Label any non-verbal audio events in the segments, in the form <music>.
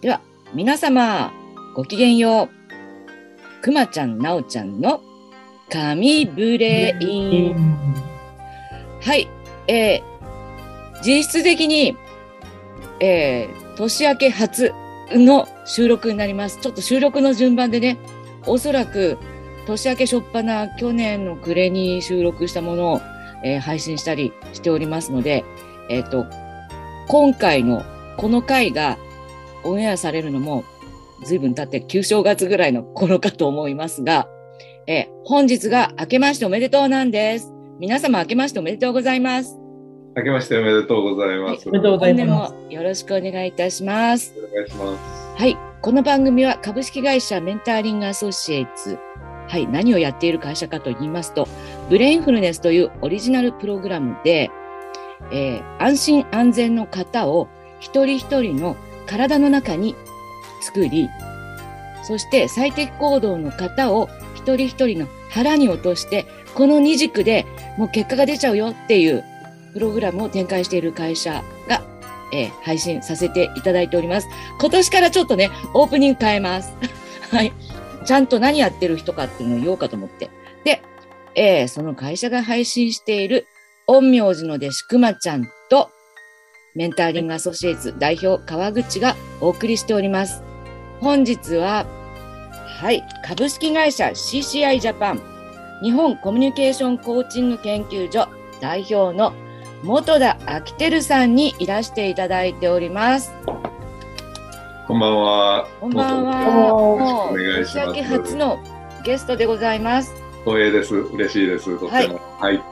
では、皆様、ごきげんよう。くまちゃん、なおちゃんの神ブレイン。はい、えー、実質的に、えー、年明け初の収録になります。ちょっと収録の順番でね、おそらく年明け初っ端去年の暮れに収録したものを、えー配信したりしておりますので、えっ、と、今回のこの回がオンエアされるのも随分経って旧正月ぐらいの頃かと思いますが、えー本日が明けましておめでとうなんです。皆様明けましておめでとうございます。明けましておめでとうございます。おめでとうございます。もよろしくお願いいたします。お願いします。はい。この番組は株式会社メンターリングアソシエイツ。はい。何をやっている会社かと言いますと、ブレインフルネスというオリジナルプログラムで、えー安心安全の型を一人一人の体の中に作り、そして最適行動の型を一人一人の腹に落として、この二軸でもう結果が出ちゃうよっていうプログラムを展開している会社が、えー配信させていただいております。今年からちょっとね、オープニング変えます。<laughs> はい。ちゃんと何やってる人かっていうのを言おうかと思って。で、えーその会社が配信している、陰陽師の弟子くまちゃん、メンターリングアソシエイツ代表川口がお送りしております。本日は、はい、株式会社 CCI ジャパン、日本コミュニケーションコーチング研究所代表の元田昭輝さんにいらしていただいております。こんばんは。こんばんは。もうくお願いし年明けます。初のゲストでございます。光栄です。嬉しいです。とても。はい。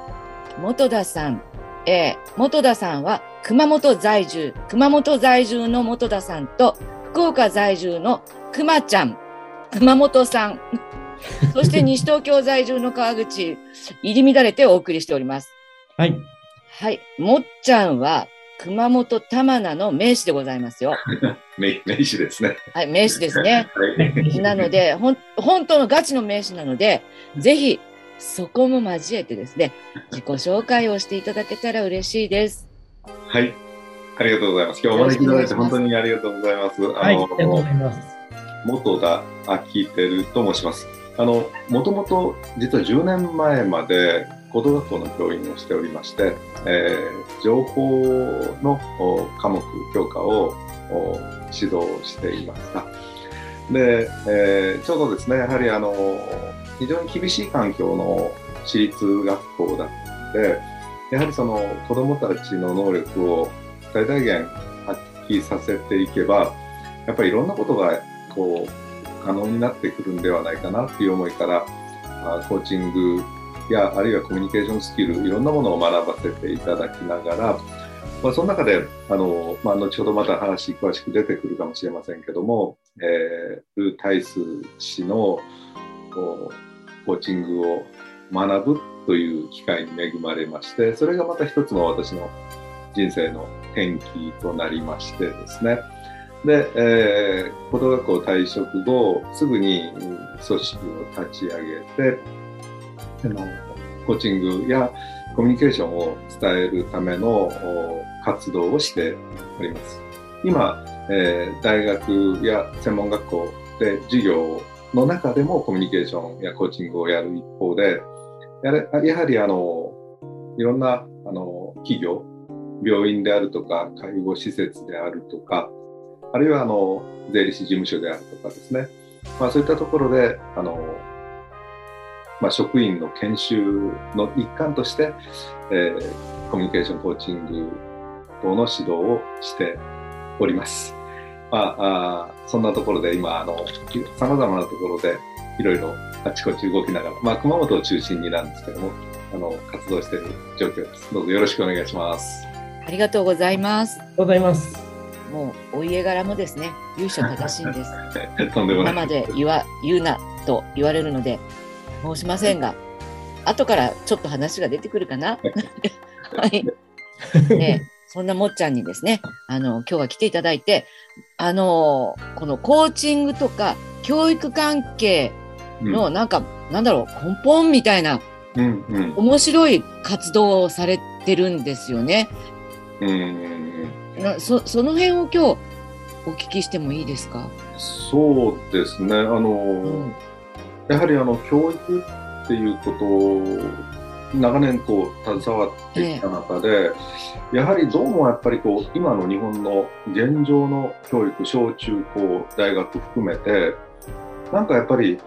元田さん。えー元田さんは熊本在住、熊本在住の元田さんと福岡在住の熊ちゃん、熊本さん、<laughs> そして西東京在住の川口、入り乱れてお送りしております。はい。はい。もっちゃんは熊本玉名の名士でございますよ。<laughs> 名名詞ですね。はい、名士ですね。はい。なので、ほん、本当のガチの名詞なので、ぜひ、そこも交えてですね、自己紹介をしていただけたら嬉しいです。はい。ありがとうございます。今日お招きいただいて本当にありがとうございます。はい。ありがとうございます。元田昭輝と申します。あの、もともと実は10年前まで高等学校の教員をしておりまして、えー情報のお科目、教科をお指導していました。で、えーちょうどですね、やはりあの、非常に厳しい環境の私立学校だったので、やはりその子供たちの能力を最大限発揮させていけば、やっぱりいろんなことがこう可能になってくるんではないかなっていう思いからコーチングやあるいはコミュニケーションスキルいろんなものを学ばせていただきながら、まあ、その中であの、まあ、後ほどまた話詳しく出てくるかもしれませんけども、えー、ルー・タイス氏のコーチングを学ぶという機会に恵まれましてそれがまた一つの私の人生の転機となりましてですねで、えー、高等学校退職後、すぐに組織を立ち上げて、あのコーチングやコミュニケーションを伝えるための活動をしております。今、えー大学や専門学校で授業の中でもコミュニケーションやコーチングをやる一方で、やれやはりあのいろんなあの企業、病院であるとか、介護施設であるとか、あるいはあの税理士事務所であるとかですね、まあ、そういったところであの、まあ、職員の研修の一環として、えーコミュニケーションコーチング等の指導をしております。まあ、あそんなところで今あの、さまざまなところでいろいろあちこち動きながら、まあ、熊本を中心になんですけども、あの活動している状況です。どうぞよろしくお願いします。ありがとうございます。ありがとうございます。もう、お家柄もですね、由緒正しいんです。<laughs> とんでもない。今まで言わ、言うなと言われるので、申しませんが、後からちょっと話が出てくるかな。はい。<laughs> ね、そんなもっちゃんにですね、あの、今日は来ていただいて、あの、このコーチングとか教育関係の、なんか、なんだろう、根本みたいなうんうん面白い活動をされてるんですよね。うんうんなそその辺を今日お聞きしてもいいですか？そうですね。あの、うんやはりあの教育っていうことを長年こう携わってきた中で、やはりどうもやっぱりこう今の日本の現状の教育小中高大学含めてなんかやっぱり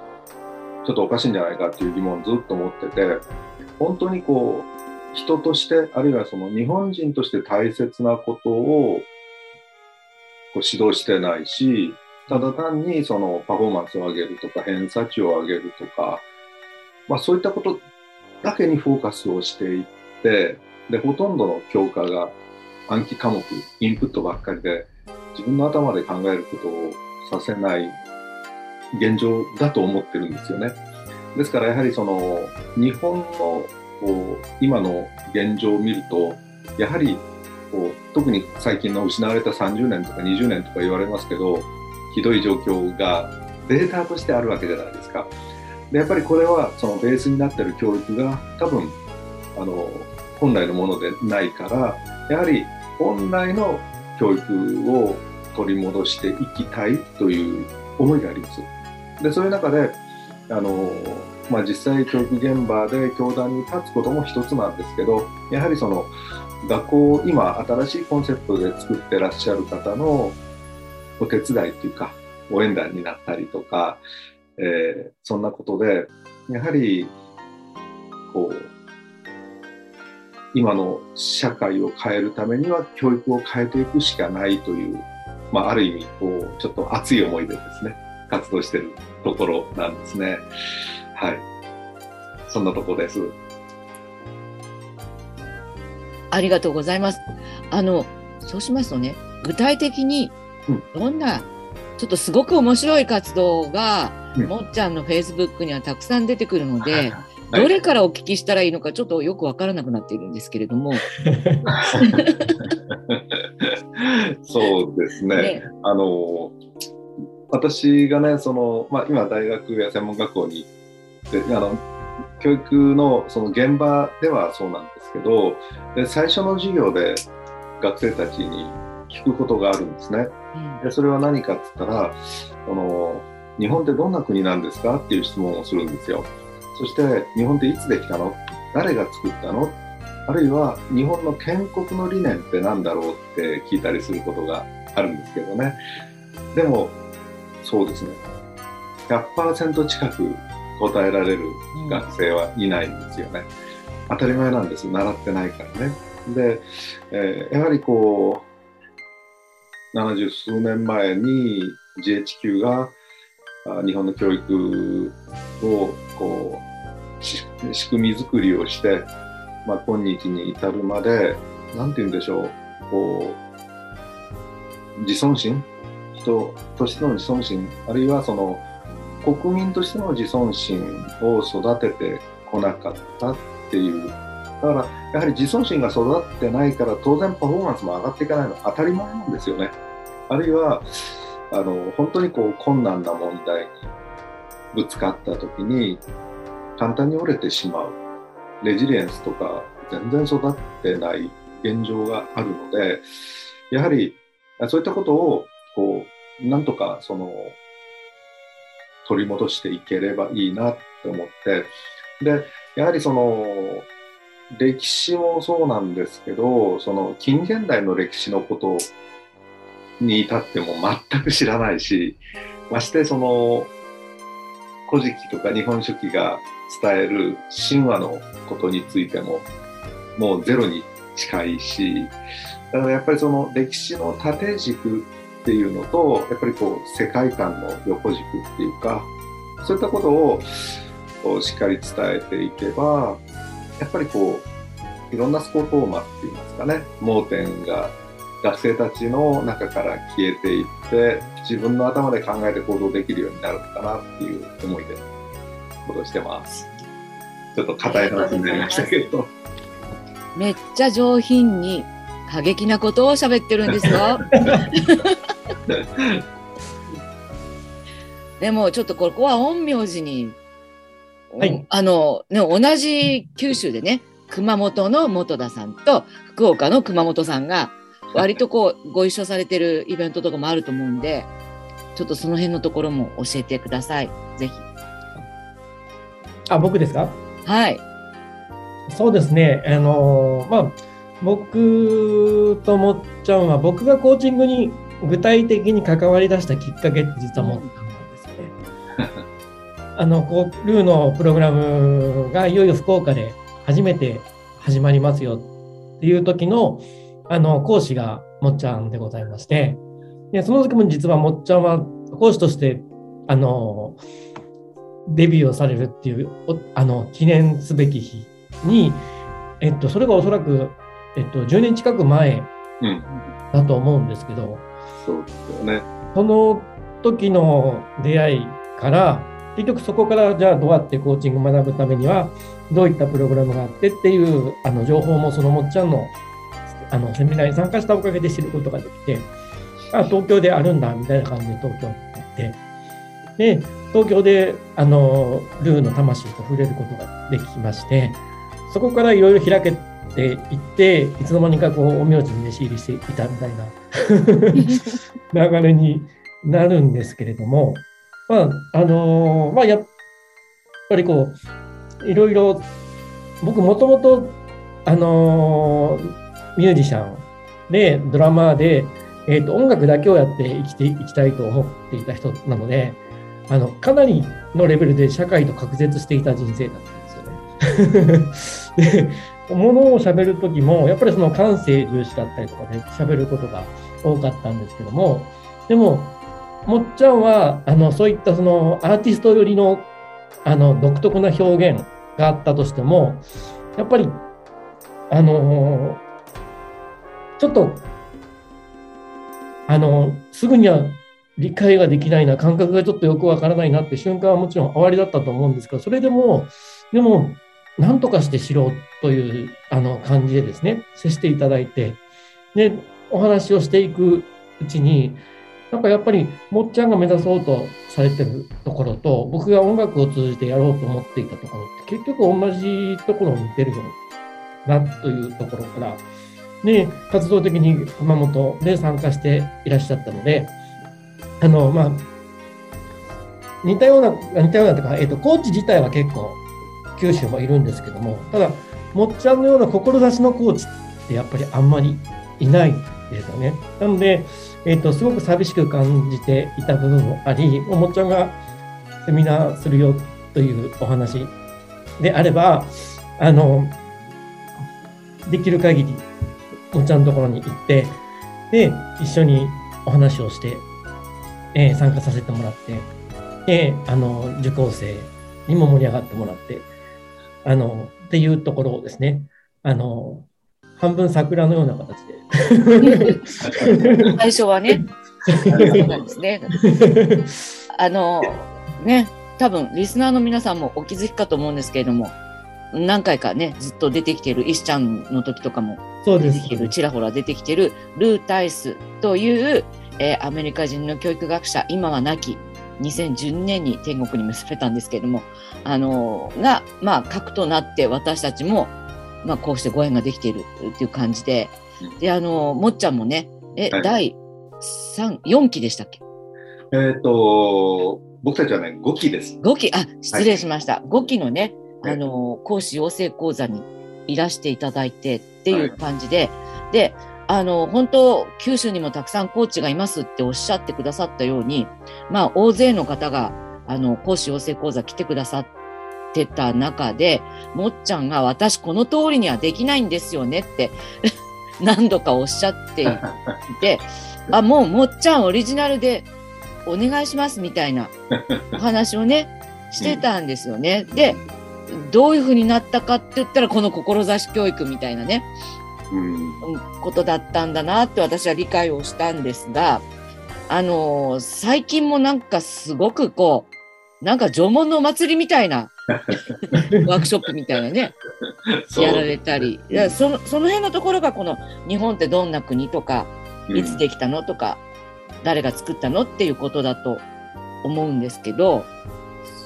ちょっとおかしいんじゃないかっていう疑問をずっと持ってて本当にこう人としてあるいはその日本人として大切なことをこう指導してないしただ単にそのパフォーマンスを上げるとか偏差値を上げるとか、まあ、そういったことだけにフォーカスをしていってでほとんどの教科が暗記科目インプットばっかりで自分の頭で考えることをさせない現状だと思ってるんですよね。ですからやはりその日本のこう今の現状を見るとやはりこう特に最近の失われた30年とか20年とか言われますけどひどい状況がデータとしてあるわけじゃないですか。でやっぱりこれはそのベースになってる教育が多分あの本来のものでないからやはり本来の教育を取り戻していきたいという思いがあります。でそういう中であの、まあ、実際教育現場で教壇に立つことも一つなんですけどやはりその学校を今新しいコンセプトで作ってらっしゃる方のお手伝いというか応援団になったりとか、えーそんなことでやはりこう今の社会を変えるためには教育を変えていくしかないという、まあ、ある意味こうちょっと熱い思いでですね。活動しているところなんですね。はい。そんなとこです。ありがとうございます。あの、そうしますとね、具体的にうんどんな、ちょっとすごく面白い活動が、うんもっちゃんのフェイスブックにはたくさん出てくるので、はいどれからお聞きしたらいいのかちょっとよくわからなくなっているんですけれども、<laughs> そうですね。ね、あの私がねその、まあ、今大学や専門学校にであの教育のその現場ではそうなんですけどで最初の授業で学生たちに聞くことがあるんですね。うんでそれは何かって言ったらこの日本ってどんな国なんですかっていう質問をするんですよ。そして日本っていつできたの？誰が作ったの？あるいは日本の建国の理念って何だろうって聞いたりすることがあるんですけどね。でもそうですね100%近く答えられるうん学生はいないんですよね。当たり前なんです習ってないからね。で、えーやはりこう70数年前に GHQ があ日本の教育をこうし仕組み作りをして、まあ、今日に至るまで何て言うんでしょうこう自尊心人としての自尊心あるいはその国民としての自尊心を育ててこなかったっていうだからやはり自尊心が育ってないから当然パフォーマンスも上がっていかないのは当たり前なんですよね。あるいはあの本当にこう困難な問題にぶつかった時に簡単に折れてしまうレジリエンスとか全然育ってない現状があるのでやはりそういったことをなんとかその取り戻していければいいなって思って。でやはりその歴史もそうなんですけどその近現代の歴史のことに至っても全く知らないしましてその古事記とか日本書紀が伝える神話のことについてももうゼロに近いしだからやっぱりその歴史の縦軸っていうのとやっぱりこう世界観の横軸っていうかそういったことをしっかり伝えていけばやっぱりこういろんなスコトーマっていいますかね盲点が学生たちの中から消えていって自分の頭で考えて行動できるようになるのかなっていう思いで行動してます。ちょっと硬い話になりましたけど。めっちゃ上品に過激なことを喋ってるんですよ。<laughs> でもちょっとここは陰陽師に、はいあの、ね、同じ九州でね熊本の本田さんと福岡の熊本さんが割とこう、ご一緒されてるイベントとかもあると思うんで、ちょっとその辺のところも教えてください。ぜひ。あ、僕ですか？はい。そうですね。あのまあ、僕ともっちゃんは、僕がコーチングに具体的に関わり出したきっかけって実はもっちゃんですよね。あの、こう、ルーのプログラムがいよいよ福岡で初めて始まりますよっていう時の、あの、講師がもっちゃんでございまして、で、その時も実はもっちゃんは講師として、あの、デビューをされるっていう、おあの、記念すべき日に、えっと、それがおそらく、えっと、10年近く前うん。だと思うんですけど、そうですよね。その時の出会いから、結局そこからじゃあどうやってコーチング学ぶためには、どういったプログラムがあってっていうあの情報もそのもっちゃんのあのセミナーに参加したおかげで知ることができて、あ、東京であるんだみたいな感じで東京に行って、で、東京であのルーの魂と触れることができまして、そこからいろいろ開けていって、いつの間にかこう、お名字に弟子入りしていたみたいな <laughs> 流れになるんですけれども、まあ、あのーまあ、やっぱりこう、いろいろ、僕もともと、あのーミュージシャンで、ドラマーで、えっ、と、音楽だけをやって生きていきたいと思っていた人なので、あの、かなりのレベルで社会と隔絶していた人生だったんですよね。で、<laughs> ものを喋るときも、やっぱりその感性重視だったりとかで喋ることが多かったんですけども、でも、もっちゃんは、あの、そういったそのアーティスト寄りの、あの、独特な表現があったとしても、やっぱり、あのちょっと、あの、すぐには理解ができないな、感覚がちょっとよくわからないなって瞬間はもちろん終わりだったと思うんですけど、それでも、でも、なんとかして知ろうというあの感じでですね、接していただいて、で、お話をしていくうちに、なんかやっぱり、もっちゃんが目指そうとされてるところと、僕が音楽を通じてやろうと思っていたところって、結局同じところに似てるよなというところから、で、活動的に熊本で参加していらっしゃったので、あの、まあ、似たような、似たようなとか、えっ、と、コーチ自体は結構、九州もいるんですけども、ただ、もっちゃんのような志のコーチってやっぱりあんまりいないですよね。なので、えっ、と、すごく寂しく感じていた部分もあり、もっちゃんがセミナーするよというお話であれば、あの、できる限り、もっちゃんのところに行って、で、一緒にお話をして、えー参加させてもらって、で、あの、受講生にも盛り上がってもらって、あの、っていうところをですね、あの、半分桜のような形で。<laughs> 最初はね、そうなんですね。<laughs> あの、ね、多分リスナーの皆さんもお気づきかと思うんですけれども、何回かね、ずっと出てきてる、石ちゃんの時とかもそうです出てきてる、ちらほら出てきてる、ルー・タイスという、えーアメリカ人の教育学者、今は亡き、2012年に天国に結ばれたんですけれども、あのーが、まあ、核となって私たちも、まあ、こうしてご縁ができているっていう感じで、で、あのーもっちゃんもね、え、はい。第3、4期でしたっけ？えっ、と、僕たちはね、5期です。5期、あ、失礼しました。5期のね、はい。あの、講師養成講座にいらしていただいてっていう感じで、で、あの、本当、九州にもたくさんコーチがいますっておっしゃってくださったように、まあ、大勢の方が、あの、講師養成講座来てくださってた中で、もっちゃんが私この通りにはできないんですよねって <laughs> 何度かおっしゃっていて、<laughs> あ、もうもっちゃんオリジナルでお願いしますみたいなお話をね、<laughs> してたんですよね。で、どういうふうになったかって言ったら、この志教育みたいなね、ことだったんだなって私は理解をしたんですが、あのー最近もなんかすごくこう、なんか縄文のお祭りみたいな、<laughs> ワークショップみたいなね、やられたり、いやそのその辺のところがこの日本ってどんな国とか、いつできたのとか、誰が作ったのっていうことだと思うんですけど、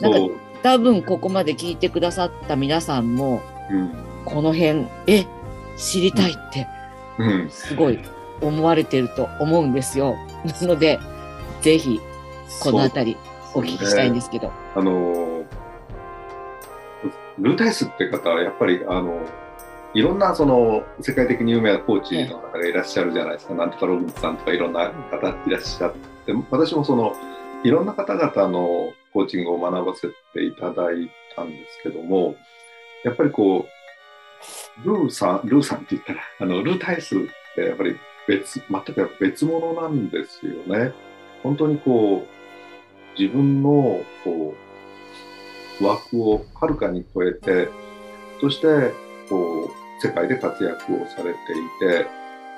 なんか多分ここまで聞いてくださった皆さんも、うん。この辺、え、知りたいって、うん、すごい思われてると思うんですよ。なので、ぜひ、このあたり、お聞きしたいんですけど。あの、ルータイスって方は、やっぱり、あの、いろんなその世界的に有名なコーチの方がいらっしゃるじゃないですか、なんとかロビンさんとかいろんな方いらっしゃって、私もそのいろんな方々のコーチングを学ばせていただいたんですけども、やっぱりこう、ルーさん、ルーさんって言ったら、あのルータイスってやっぱり別、全く別物なんですよね。本当にこう、自分のこう枠をはるかに超えて、そしてこう世界で活躍をされてい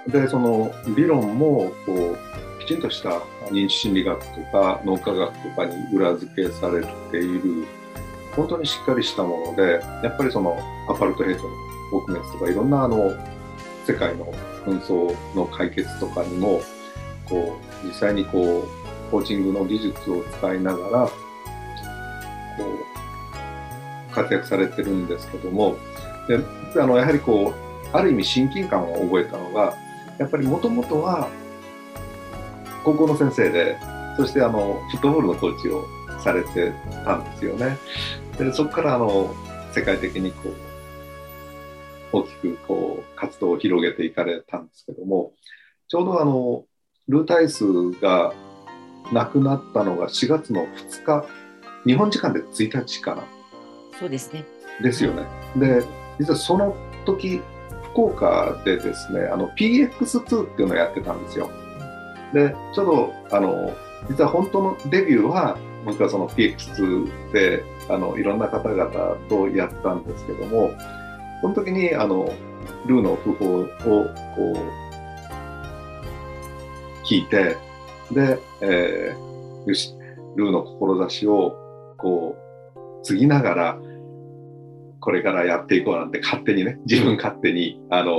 て、で、その理論も、こう、きちんとした認知心理学とか脳科学とかに裏付けされている、本当にしっかりしたもので、やっぱりそのアパルトヘイトの撲滅とかいろんなあの、世界の紛争の解決とかにも、こう、実際にこう、コーチングの技術を使いながら、こう、活躍されてるんですけども、であのやはりこうある意味親近感を覚えたのがやっぱりもともとは高校の先生でそしてあのフットボールのコーチをされてたんですよね。でそこからあの世界的にこう大きくこう活動を広げていかれたんですけどもちょうどあのルータイスが亡くなったのが4月の2日日本時間で1日かな。そうですね。ですよね。で実はその時福岡でですねあの PX2 っていうのをやってたんですよでちょうどあの実は本当のデビューは僕はその PX2 であのいろんな方々とやったんですけどもその時にあのルーの訃報をこう聞いてで、えー、よしルーの志をこう継ぎながらこれからやっていこうなんて勝手にね、自分勝手に、あのー、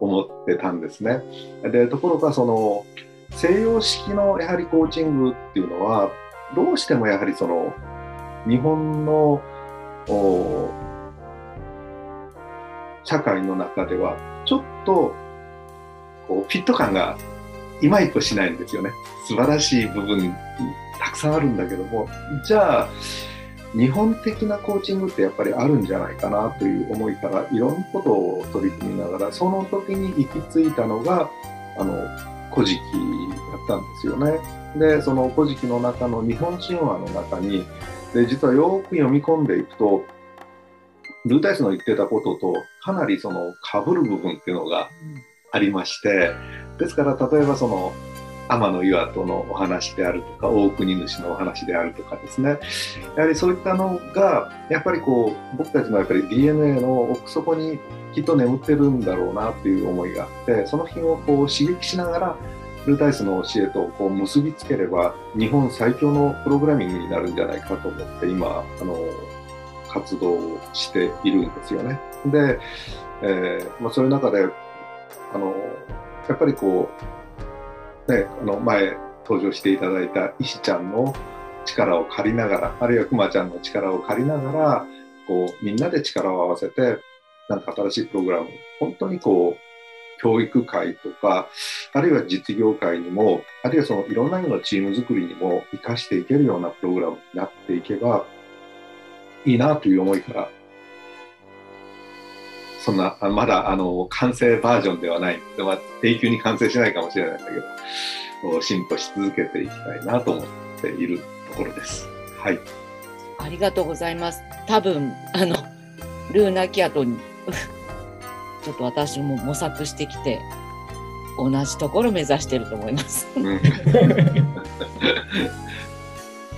思ってたんですね。で、ところがその、西洋式のやはりコーチングっていうのは、どうしてもやはりその、日本の社会の中では、ちょっとこうフィット感がいまいとしないんですよね。素晴らしい部分たくさんあるんだけども、じゃあ、日本的なコーチングってやっぱりあるんじゃないかなという思いからいろんなことを取り組みながらその時に行き着いたのがあの古事記だったんですよね。でその古事記の中の日本神話の中にで実はよく読み込んでいくとルータイスの言ってたこととかなりその被る部分っていうのがありましてですから例えばその天の岩戸のお話であるとか大国主のお話であるとかですねやはりそういったのがやっぱりこう僕たちのやっぱり DNA の奥底にきっと眠ってるんだろうなっていう思いがあってその辺をこう刺激しながらルータイスの教えとこう結びつければ日本最強のプログラミングになるんじゃないかと思って今あの活動をしているんですよね。で、えーまあ、そういう中であのやっぱりこうね、あの前登場していただいた石ちゃんの力を借りながら、あるいはくまちゃんの力を借りながら、こう、みんなで力を合わせて、なんか新しいプログラム、本当にこう、教育界とか、あるいは実業界にも、あるいはそのいろんな意味のチーム作りにも活かしていけるようなプログラムになっていけばいいなという思いからそんな、まだあの完成バージョンではない、まあ、永久に完成しないかもしれないんだけど、進歩し続けていきたいなと思っているところです。はい。ありがとうございます。多分、あの、ルーナキアトに <laughs> ちょっと私も模索してきて、同じところ目指してると思います。<laughs>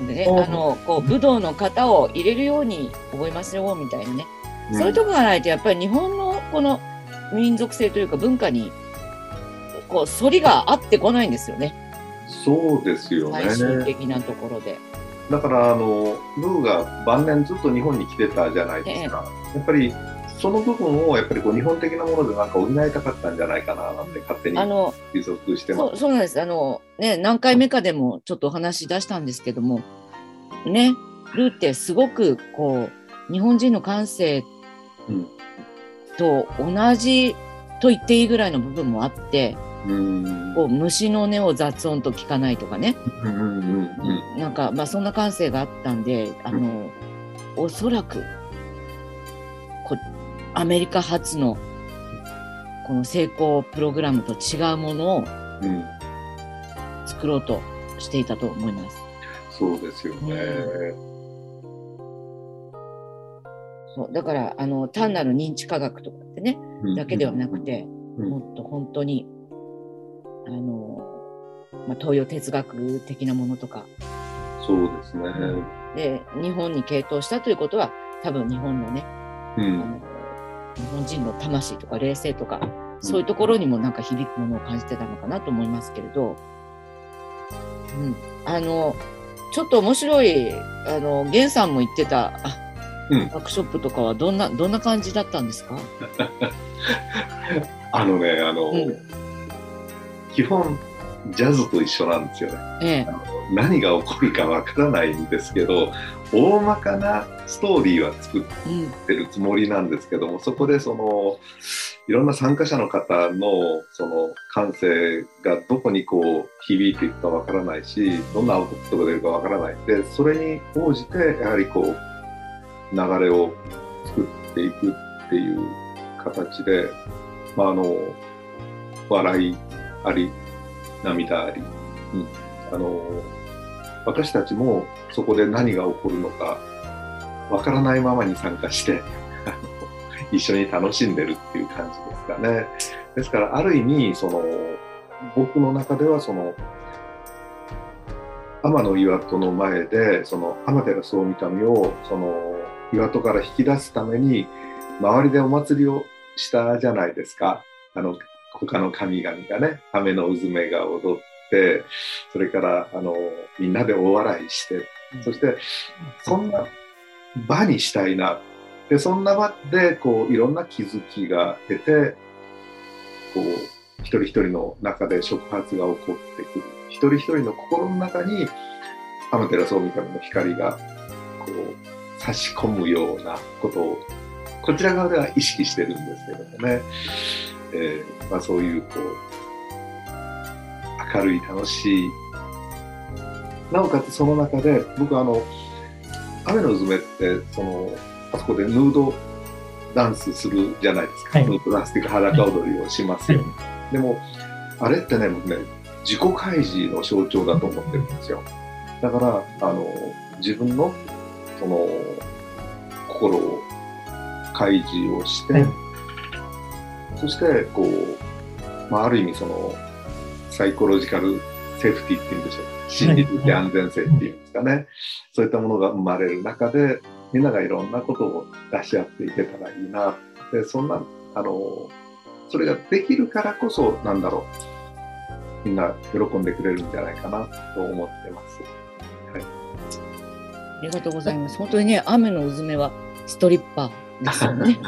ね、あのこう武道の型を入れるように覚えますよみたいなねそういうとこがないとやっぱり日本のこの民族性というか文化にこう反りが合ってこないんですよね。そうですよね。最終的なところで。だからあのルーが晩年ずっと日本に来てたじゃないですか。やっぱりその部分をやっぱりこう日本的なものでなんか補いたかったんじゃないかななんて勝手に予測してます。そうなんです。あのね何回目かでもちょっとお話し出したんですけども、ねルーってすごくこう日本人の感性と同じと言っていいぐらいの部分もあって、うん。こう虫の音を雑音と聞かないとかね、うんうんうんなんか、まあ、そんな感性があったんで、あの、おそらく、こアメリカ発の、この成功プログラムと違うものをうん。作ろうとしていたと思います。そうですよね。そうだから、あの、単なる認知科学とかってね、だけではなくて、うん。もっと本当に、あの、まあ、東洋哲学的なものとか、そうですね。で、日本に傾倒したということは、多分日本のね、うん。あの日本人の魂とか冷静とか、そういうところにもなんか響くものを感じてたのかなと思いますけれど、うん、あの、ちょっと面白い、あの、源さんも言ってた、あうんワークショップとかはどんな、どんな感じだったんですか？<laughs> あのね、あの、うん基本、ジャズと一緒なんですよね。ええ。何が起こるかわからないんですけど、大まかなストーリーは作っうん。てるつもりなんですけども、そこでその、いろんな参加者の方のその感性がどこにこう響いていくかわからないし、どんなアウトプットが出るかわからない。で、それに応じて、やはりこう、流れを作っていくっていう形で、まあ、あの、笑いあり、涙あり、うん、あの、私たちもそこで何が起こるのか、わからないままに参加して、<laughs> 一緒に楽しんでるっていう感じですかね。ですから、ある意味、その、僕の中では、その、天の岩戸の前で、その、天照大神を、その、岩戸から引き出すために、周りでお祭りをしたじゃないですか。あの、他の神々がね、雨のうずめが踊って、それから、あの、みんなで大笑いして、そして、そんな場にしたいな。で、そんな場で、こう、いろんな気づきが出て、こう、一人一人の中で触発が起こってくる。一人一人の心の中に、天照大神の光が、こう、差し込むようなことを、こちら側では意識してるんですけどもね。えーまあそういう、こう、明るい、楽しい、なおかつその中で、僕あの、雨のうずめって、その、あそこでヌードダンスするじゃないですか。はいヌードダンスっていうか裸踊りをしますよね。でも、あれってね、僕ね、自己開示の象徴だと思ってるんですよ。だから、あの、自分の、その、心を開示をして、はいそして、こう、まあ、ある意味その、サイコロジカルセーフティーっていうんでしょうか。心理的安全性っていうんですかね。そういったものが生まれる中で、みんながいろんなことを出し合っていけたらいいな。で、そんな、あの、それができるからこそ、なんだろう。みんな喜んでくれるんじゃないかなと思ってます。ありがとうございます。本当にね、雨のうずめはストリッパーですよね。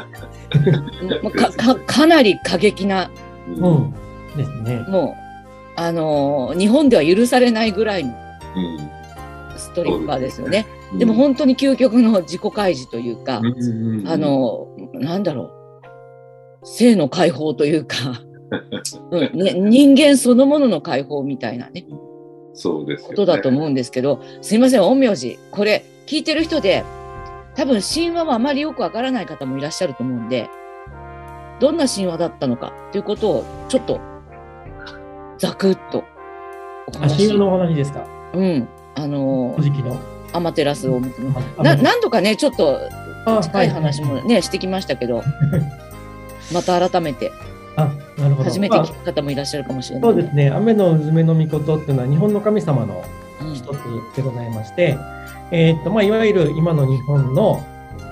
<laughs> もうかかかなり過激な、うんうん。ですね。もう、あのー日本では許されないぐらいのうんストリッパーですよね。うんでも本当に究極の自己開示というか、うんあ、の、なんだろう、性の解放というか、<laughs> うんね、人間そのものの解放みたいなね、そうです。ことだと思うんですけど、すいません、陰陽師、これ聞いてる人で、多分神話はあまりよくわからない方もいらっしゃると思うんで、どんな神話だったのかということを、ちょっと、ざくっとおあ、話神話のお話ですか？うん、あの。アマテラスをな何度かね、ちょっとあ近い話もね、してきましたけど、<laughs> また改めて。初めてまあ聞く方もいらっしゃるかもしれない。そうですね。雨のうずめの御事っていうのは日本の神様のうん一つでございまして、えーっと、まあ、いわゆる今の日本の、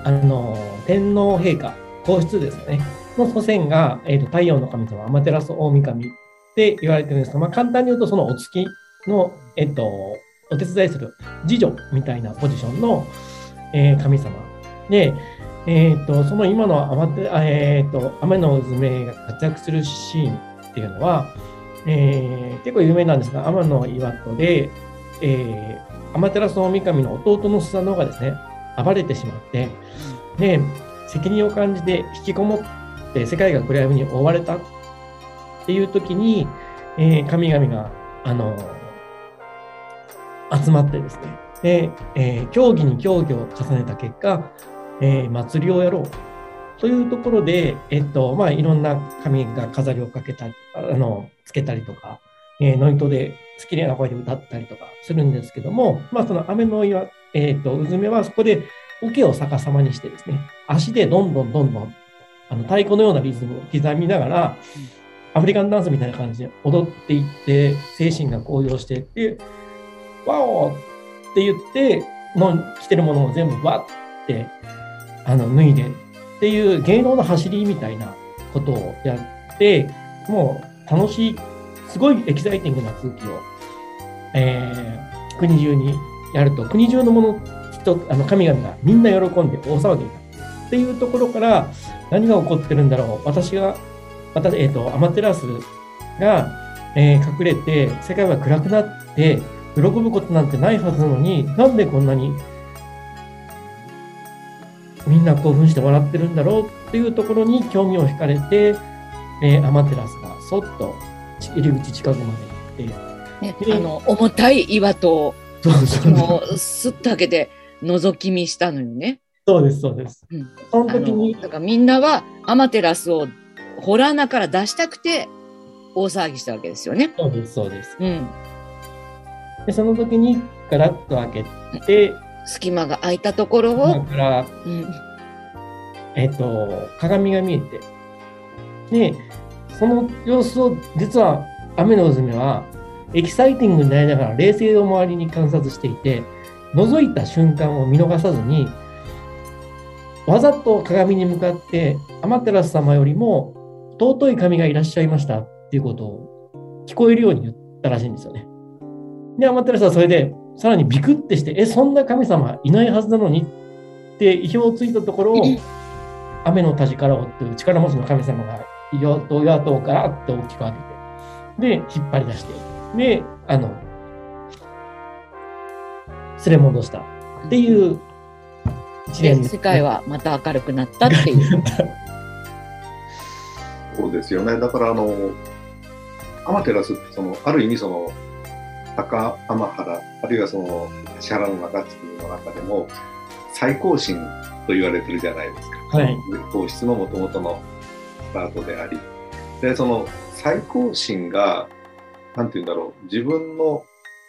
あの、天皇陛下、皇室ですね、の祖先が、えーっと、太陽の神様、天照大神って言われてるんですが、まあ、簡単に言うと、そのお月の、えっと、お手伝いする次女みたいなポジションの、えー神様で、えーっと、その今の天てあえーっと雨のうずめが活躍するシーンっていうのは、えー結構有名なんですが、天の岩戸で、えー、天照大神の弟のスサノオがですね、暴れてしまって、で、責任を感じて引きこもって世界が暗闇に覆われたっていう時に、えー神々が、あの集まってですね、で、えー競技に競技を重ねた結果、えー祭りをやろう。というところで、えっと、まあ、いろんな神が飾りをかけたり、あの、つけたりとか、えーノイトで好きな声で歌ったりとかするんですけども、まあ、その雨の岩、えっと、うずめはそこで桶を逆さまにしてですね、足でどんどんどんどん、あの、太鼓のようなリズムを刻みながら、アフリカンダンスみたいな感じで踊っていって、精神が高揚していって、ワオって言って、の着てるものを全部わって、あの、脱いでっていう芸能の走りみたいなことをやって、もう楽しい、すごいエキサイティングな空気を、えー国中にやると、国中のもの、人、あの、神々がみんな喜んで大騒ぎになるっていうところから、何が起こってるんだろう。私が、私、えっ、と、アマテラスが、えー隠れて、世界は暗くなって、喜ぶことなんてないはずなのに、なんでこんなにみんな興奮して笑ってるんだろうっていうところに興味を惹かれて、えーアマテラスがそっと入り口近くまで行って、ね、あの重たい岩とそうそうもうスッと開けて覗き見したのよね。そうです、そうです。うんそのあ時にの、だからみんなはアマテラスをホラー穴から出したくて大騒ぎしたわけですよね。そうです、そうです。うん、で、その時にガラッと開けて、隙間が空いたところを、うん、えっ、と、鏡が見えて、で、その様子を、実は雨のうめは、エキサイティングになりながら冷静を周りに観察していて、覗いた瞬間を見逃さずに、わざと鏡に向かって、アマテラス様よりも尊い神がいらっしゃいましたっていうことを聞こえるように言ったらしいんですよね。で、アマテラスはそれで、さらにビクってして、え、そんな神様いないはずなのにって意表をついたところを、雨の田力をっていう力持ちの神様が岩と岩とをガラッと大きく開けて、で、引っ張り出して、で、あの、連れ戻したっていう一連で世界はまた明るくなったっていう。<laughs> そうですよね。だからあの、アマテラスってその、ある意味その、高天原、あるいはその、芦原の中津の中でも、最高神と言われてるじゃないですか。はい。皇室のもともとのスタートであり。で、その最高神が、なんて言うんだろう、自分の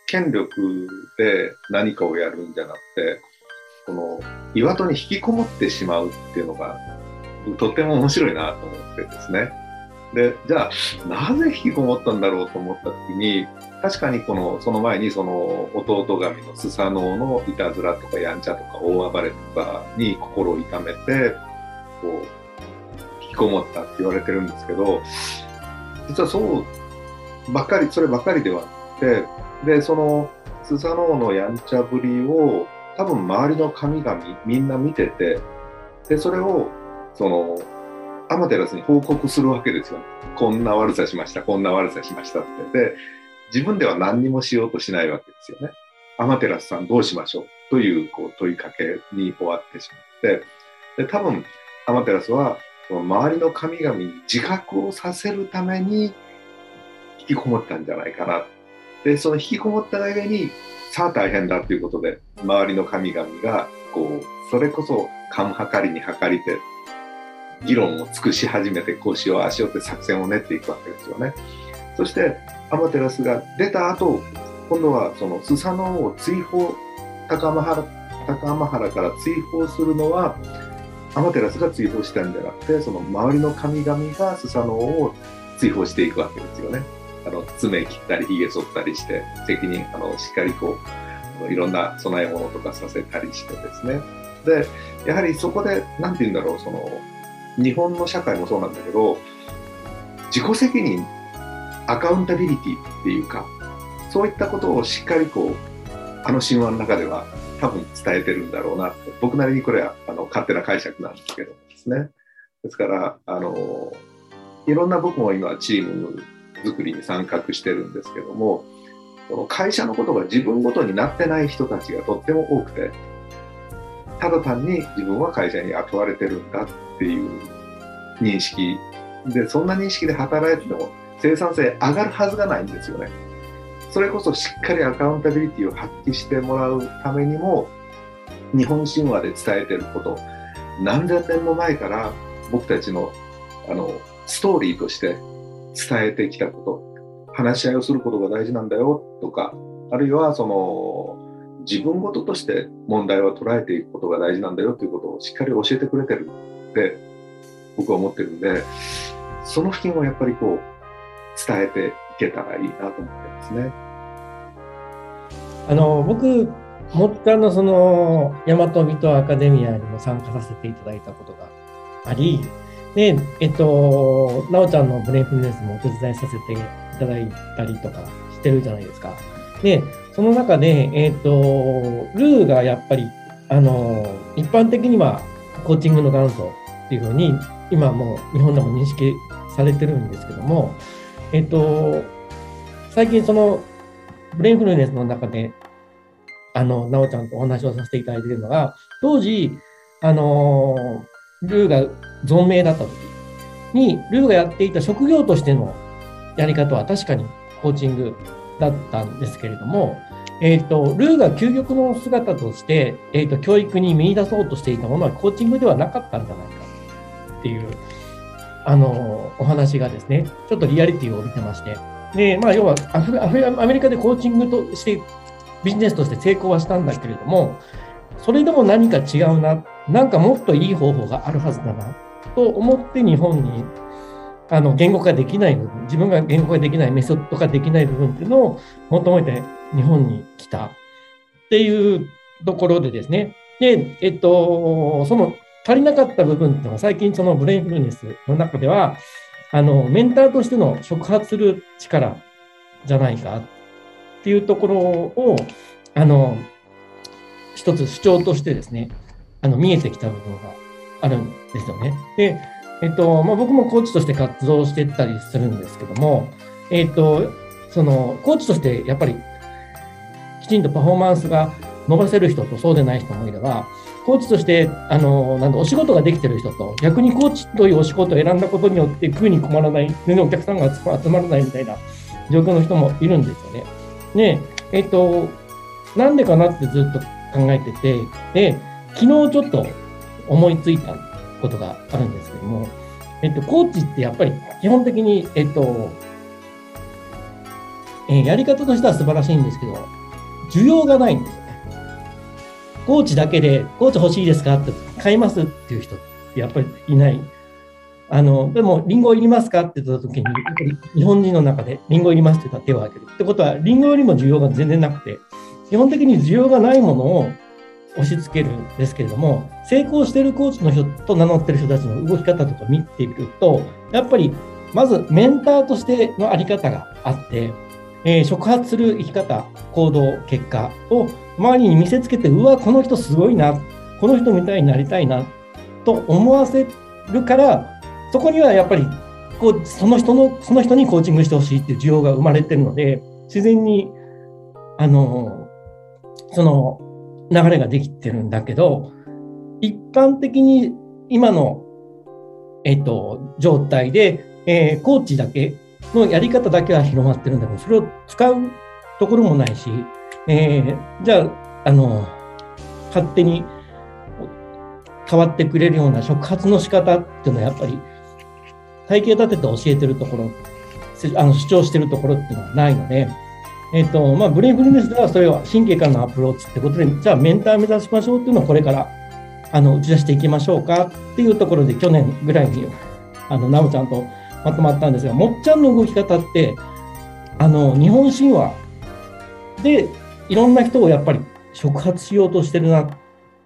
権力で何かをやるんじゃなくて、この岩戸に引きこもってしまうっていうのが、とっても面白いなと思ってですね。で、じゃあ、なぜ引きこもったんだろうと思った時に、確かにこの、その前にその弟神のスサノオのいたずらとかやんちゃとか大暴れとかに心を痛めて、こう、引きこもったって言われてるんですけど、実はそうばっかり、そればっかりではなくて、で、その、スサノオのやんちゃぶりを、多分周りの神々みんな見てて、で、それを、その、アマテラスに報告するわけですよ。こんな悪さしました、こんな悪さしましたって。で、自分では何にもしようとしないわけですよね。アマテラスさんどうしましょうというこう問いかけに終わってしまって、で、多分、アマテラスは、周りの神々に自覚をさせるために引きこもったんじゃないかな。で、その引きこもったがゆえに、さあ大変だということで、周りの神々が、こう、それこそ、勘計りに計りて、議論を尽くし始めて、こうしよう、ああしようって作戦を練っていくわけですよね。そして、アマテラスが出た後、今度はそのスサノオを追放、高天原高天原から追放するのは、アマテラスが追放したんじゃなくて、その周りの神々がスサノオを追放していくわけですよね。あの爪切ったり、髭剃ったりして、責任、あのしっかりこう、いろんな供え物とかさせたりしてですね。で、やはりそこで、なんて言うんだろう、その、日本の社会もそうなんだけど、自己責任、アカウンタビリティっていうか、そういったことをしっかりこう、あの神話の中では多分伝えてるんだろうなって、僕なりにこれはあの勝手な解釈なんですけどですね。ですから、あの、いろんな僕も今チーム作りに参画してるんですけども、この会社のことが自分ごとになってない人たちがとっても多くて、ただ単に自分は会社に雇われてるんだっていう認識で、そんな認識で働いてても生産性上がるはずがないんですよね。それこそしっかりアカウンタビリティを発揮してもらうためにも日本神話で伝えてること。何千年も前から僕たちのあのストーリーとして伝えてきたこと。話し合いをすることが大事なんだよ。とかあるいはその自分事ととして問題を捉えていくことが大事なんだよ。ということをしっかり教えてくれてるって僕は思ってるんでその付近をやっぱりこう伝えていけたらいいなと思ってますね。あの僕もっかのその大和水戸アカデミアにも参加させていただいたことがあり、で、えっと、なおちゃんのブレイフルネスもお手伝いさせていただいたりとかしてるじゃないですか。で、その中で、えっと、ルーがやっぱり、あの、一般的にはコーチングの元祖っていうふうに、今もう日本でも認識されてるんですけども、えっと、最近その、ブレインフルネスの中であの、なおちゃんとお話をさせていただいているのが、当時、あのルーが存命だった時に、ルーがやっていた職業としてのやり方は確かにコーチングだったんですけれども、えっ、ー、と、ルーが究極の姿として、えっ、ー、と、教育に見出そうとしていたものはコーチングではなかったんじゃないかっていう、あのお話がですね、ちょっとリアリティを帯びてまして、で、まあ、要はアフアメリカでコーチングとしてビジネスとして成功はしたんだけれども、それでも何か違うな、なんかもっといい方法があるはずだな、と思って日本にあの言語化できない部分、自分が言語化できないメソッド化できない部分っていうのを求めて日本に来たっていうところでですね。で、えっと、その足りなかった部分っていうのは最近そのブレインフルネスの中では、あの、メンターとしての触発する力じゃないかっていうところを、あの、一つ主張としてですね、あの、見えてきた部分があるんですよね。で、えっと、まあ、僕もコーチとして活動してったりするんですけども、えっと、その、コーチとしてやっぱり、きちんとパフォーマンスが伸ばせる人とそうでない人もいれば、コーチとして、あの、なん、お仕事ができてる人と、逆にコーチというお仕事を選んだことによって食うに困らない、全然お客さんが集まらないみたいな状況の人もいるんですよね。で、えっと、なんでかなってずっと考えてて、で、昨日ちょっと思いついたことがあるんですけども、えっと、コーチってやっぱり基本的に、えっと、え、やり方としては素晴らしいんですけど、需要がないんです。コーチだけで、コーチ欲しいですか？って買いますっていう人ってやっぱりいない。あの、でも、リンゴいりますか？って言った時に、やっぱり日本人の中で、リンゴいりますって言ったら手を挙げる。ってことは、リンゴよりも需要が全然なくて、基本的に需要がないものを押し付けるんですけれども、成功しているコーチの人と名乗ってる人たちの動き方とか見てみると、やっぱり、まずメンターとしてのあり方があって、えー、触発する生き方、行動、結果を周りに見せつけて、うわ、この人すごいな、この人みたいになりたいな、と思わせるから、そこにはやっぱりこうその人のその人にコーチングしてほしいっていう需要が生まれてるので自然にあのその流れができてるんだけど一般的に今の、えっと、状態で、えー、コーチだけのやり方だけは広まってるんだけどそれを使うところもないし、えー、じゃああの勝手に変わってくれるような触発の仕方っていうのはやっぱり体系立てて教えてるところ、あの主張してるところっていうのはないので、えっ、ー、と、まあ、ブレインフルネスではそれは神経からのアプローチってことで、じゃあメンター目指しましょうっていうのをこれから、あの、打ち出していきましょうかっていうところで、去年ぐらいに、あの、なおちゃんとまとまったんですが、もっちゃんの動き方って、あの、日本神話で、いろんな人をやっぱり触発しようとしてるなっ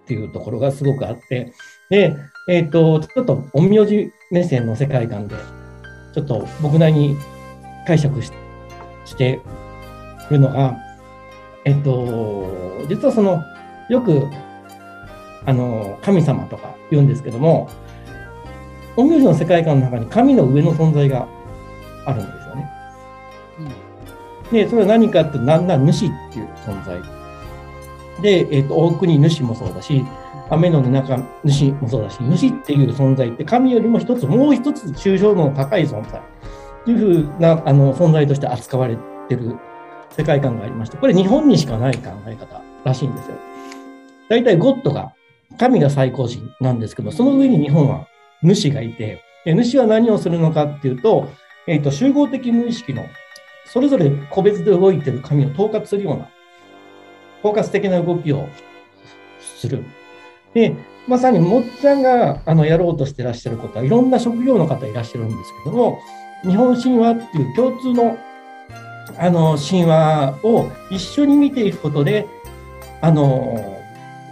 ていうところがすごくあって、で、えっ、ー、と、ちょっと陰陽師目線の世界観で、ちょっと僕なりに解釈してるのが、えっと、実はその、よく、あの、神様とか言うんですけども、陰陽師の世界観の中に神の上の存在があるんです。で、それは何かって、なんだ、主っていう存在。で、えっと、大国主もそうだし、雨の中主もそうだし、主っていう存在って神よりも一つ、もう一つ抽象度の高い存在。っていうふうなあの存在として扱われてる世界観がありまして、これ日本にしかない考え方らしいんですよ。大体ゴッドが、神が最高神なんですけど、その上に日本は主がいて、主は何をするのかっていうと、えっ、ー、と、集合的無意識の、それぞれ個別で動いてる神を統括するような、包括的な動きをする。で、まさにもっちゃんがあのやろうとしてらっしゃることは、いろんな職業の方いらっしゃるんですけども、日本神話っていう共通のあの神話を一緒に見ていくことで、あの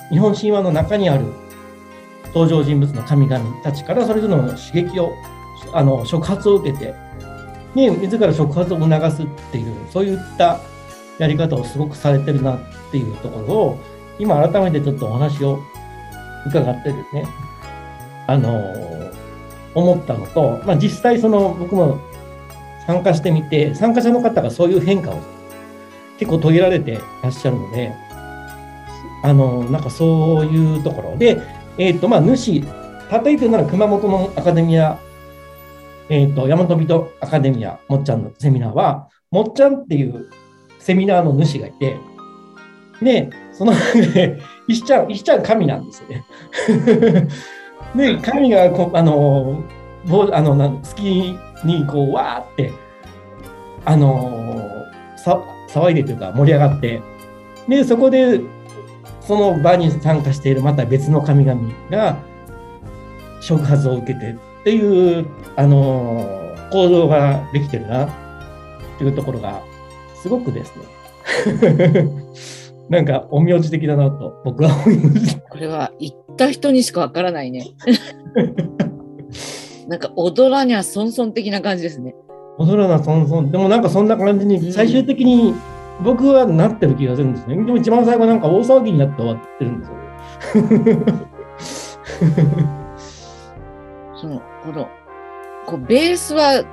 日本神話の中にある登場人物の神々たちからそれぞれの刺激をあの触発を受けて、ね、自ら触発を促すっていうそういったやり方をすごくされてるなっていうところを今改めてちょっとお話を伺ってですねあの思ったのと、まあ、実際その僕も参加してみて参加者の方がそういう変化を結構遂げられていらっしゃるのであのなんかそういうところ。でえっ、ー、と、まあ、主、例えてなら熊本のアカデミア、えっ、ー、と、大和人アカデミア、もっちゃんのセミナーは、もっちゃんっていうセミナーの主がいて、で、そので、石ちゃん、石ちゃん神なんですよね。<laughs> で、神がこ、あの、あの、好きに、こう、わーって、あの、さ騒いでというか盛り上がって、で、そこでその場に参加しているまた別の神々が触発を受けてっていう、あの行動ができてるなっていうところがすごくですね <laughs> なんか陰陽師的だなと僕は思いました。これは行った人にしかわからないね。<laughs> なんか踊らにゃそんそん的な感じですね。踊らなそんそん。でもなんかそんな感じに最終的に僕はなってる気がするんですね。でも一番最後なんか大騒ぎになって終わってるんですよ。そのこのこうベースは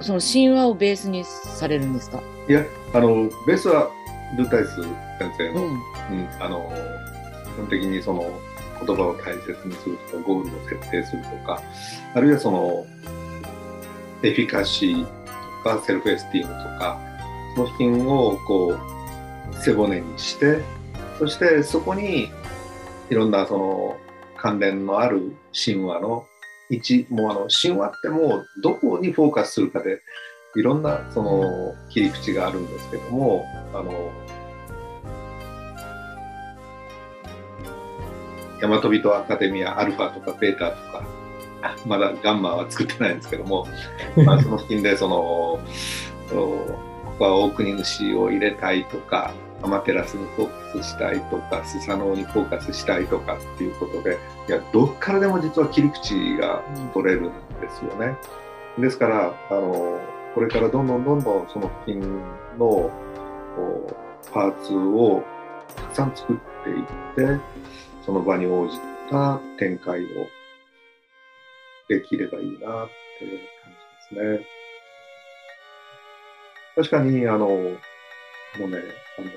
その神話をベースにされるんですか？いやあのベースはルタイス先生の,、うん、うん、あの基本的にその言葉を大切にするとかゴールを設定するとかあるいはそのエフィカシーとかセルフエスティームとかの品をこう背骨にしてそしてそこにいろんなその関連のある神話の一もうあの神話ってもうどこにフォーカスするかでいろんなその切り口があるんですけどもあの大和人アカデミアアルファとかベータとかまだガンマは作ってないんですけども、<laughs> まあ、その付近でそのは大国主を入れたいとかアマテラスにフォーカスしたいとかスサノオにフォーカスしたいとかっていうことでいやどっからでも実は切り口が取れるんですよね。ですからあのこれからどんどんどんどんその付近のパーツをたくさん作っていってその場に応じた展開をできればいいなっていう感じですね。確かに、あの、もうね、あの、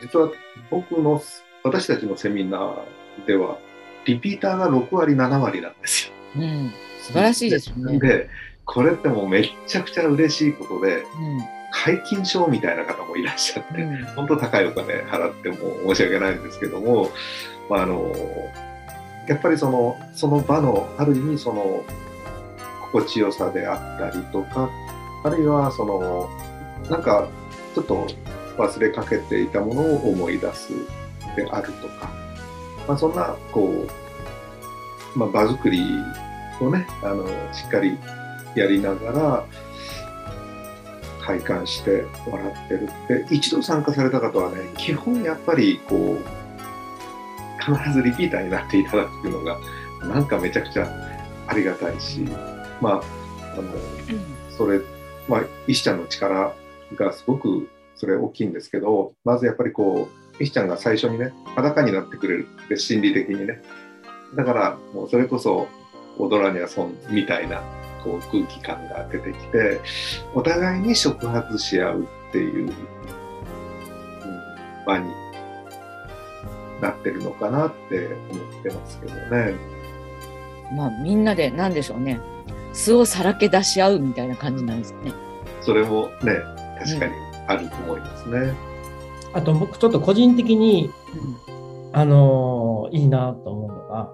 実は僕の、私たちのセミナーでは、リピーターが6割、7割なんですよ。うん、素晴らしいですね。で、これってもうめっちゃくちゃ嬉しいことで、うん、解禁賞みたいな方もいらっしゃって、うん、本当高いお金払っても申し訳ないんですけども、まあ、あの、やっぱりその、その場の、ある意味その、心地よさであったりとかあるいはそのなんかちょっと忘れかけていたものを思い出すであるとか、まあ、そんなこう、まあ、場作りをねあのしっかりやりながら体感してもらってるで一度参加された方はね基本やっぱりこう必ずリピーターになっていただくのがなんかめちゃくちゃありがたいしまああの、それまあ、石ちゃんの力がすごくそれ大きいんですけど、まずやっぱりこう、石ちゃんが最初にね、裸になってくれるで心理的にね。だから、もうそれこそ、踊らにゃ損みたいなこう空気感が出てきて、お互いに触発し合うっていう、うん、場になってるのかなって思ってますけどね。まあみんなで何でしょうね。素をさらけ出し合うみたいな感じなんですかね。それもね、確かにあると思いますね。あと僕ちょっと個人的に、うんあのーいいなと思うのが、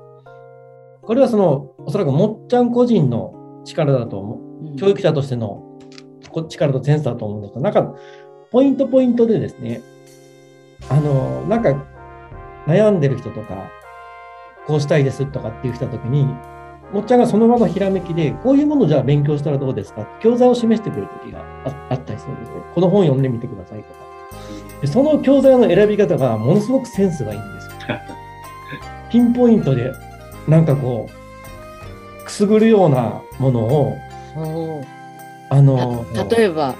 これはその、おそらくもっちゃん個人の力だと思う。うん教育者としてのこ力とセンスだと思うんですけど、なんか、ポイントポイントでですね、あの、なんか、悩んでる人とか、こうしたいですとかっていう人た時に、もっちゃんがその場のひらめきで、こういうものをじゃあ勉強したらどうですか？教材を示してくれる時がああったりするんですね。この本読んでみてくださいとか。でその教材の選び方がものすごくセンスがいいんですよ。<laughs> ピンポイントで、なんかこう、くすぐるようなものを、あの、た例えば、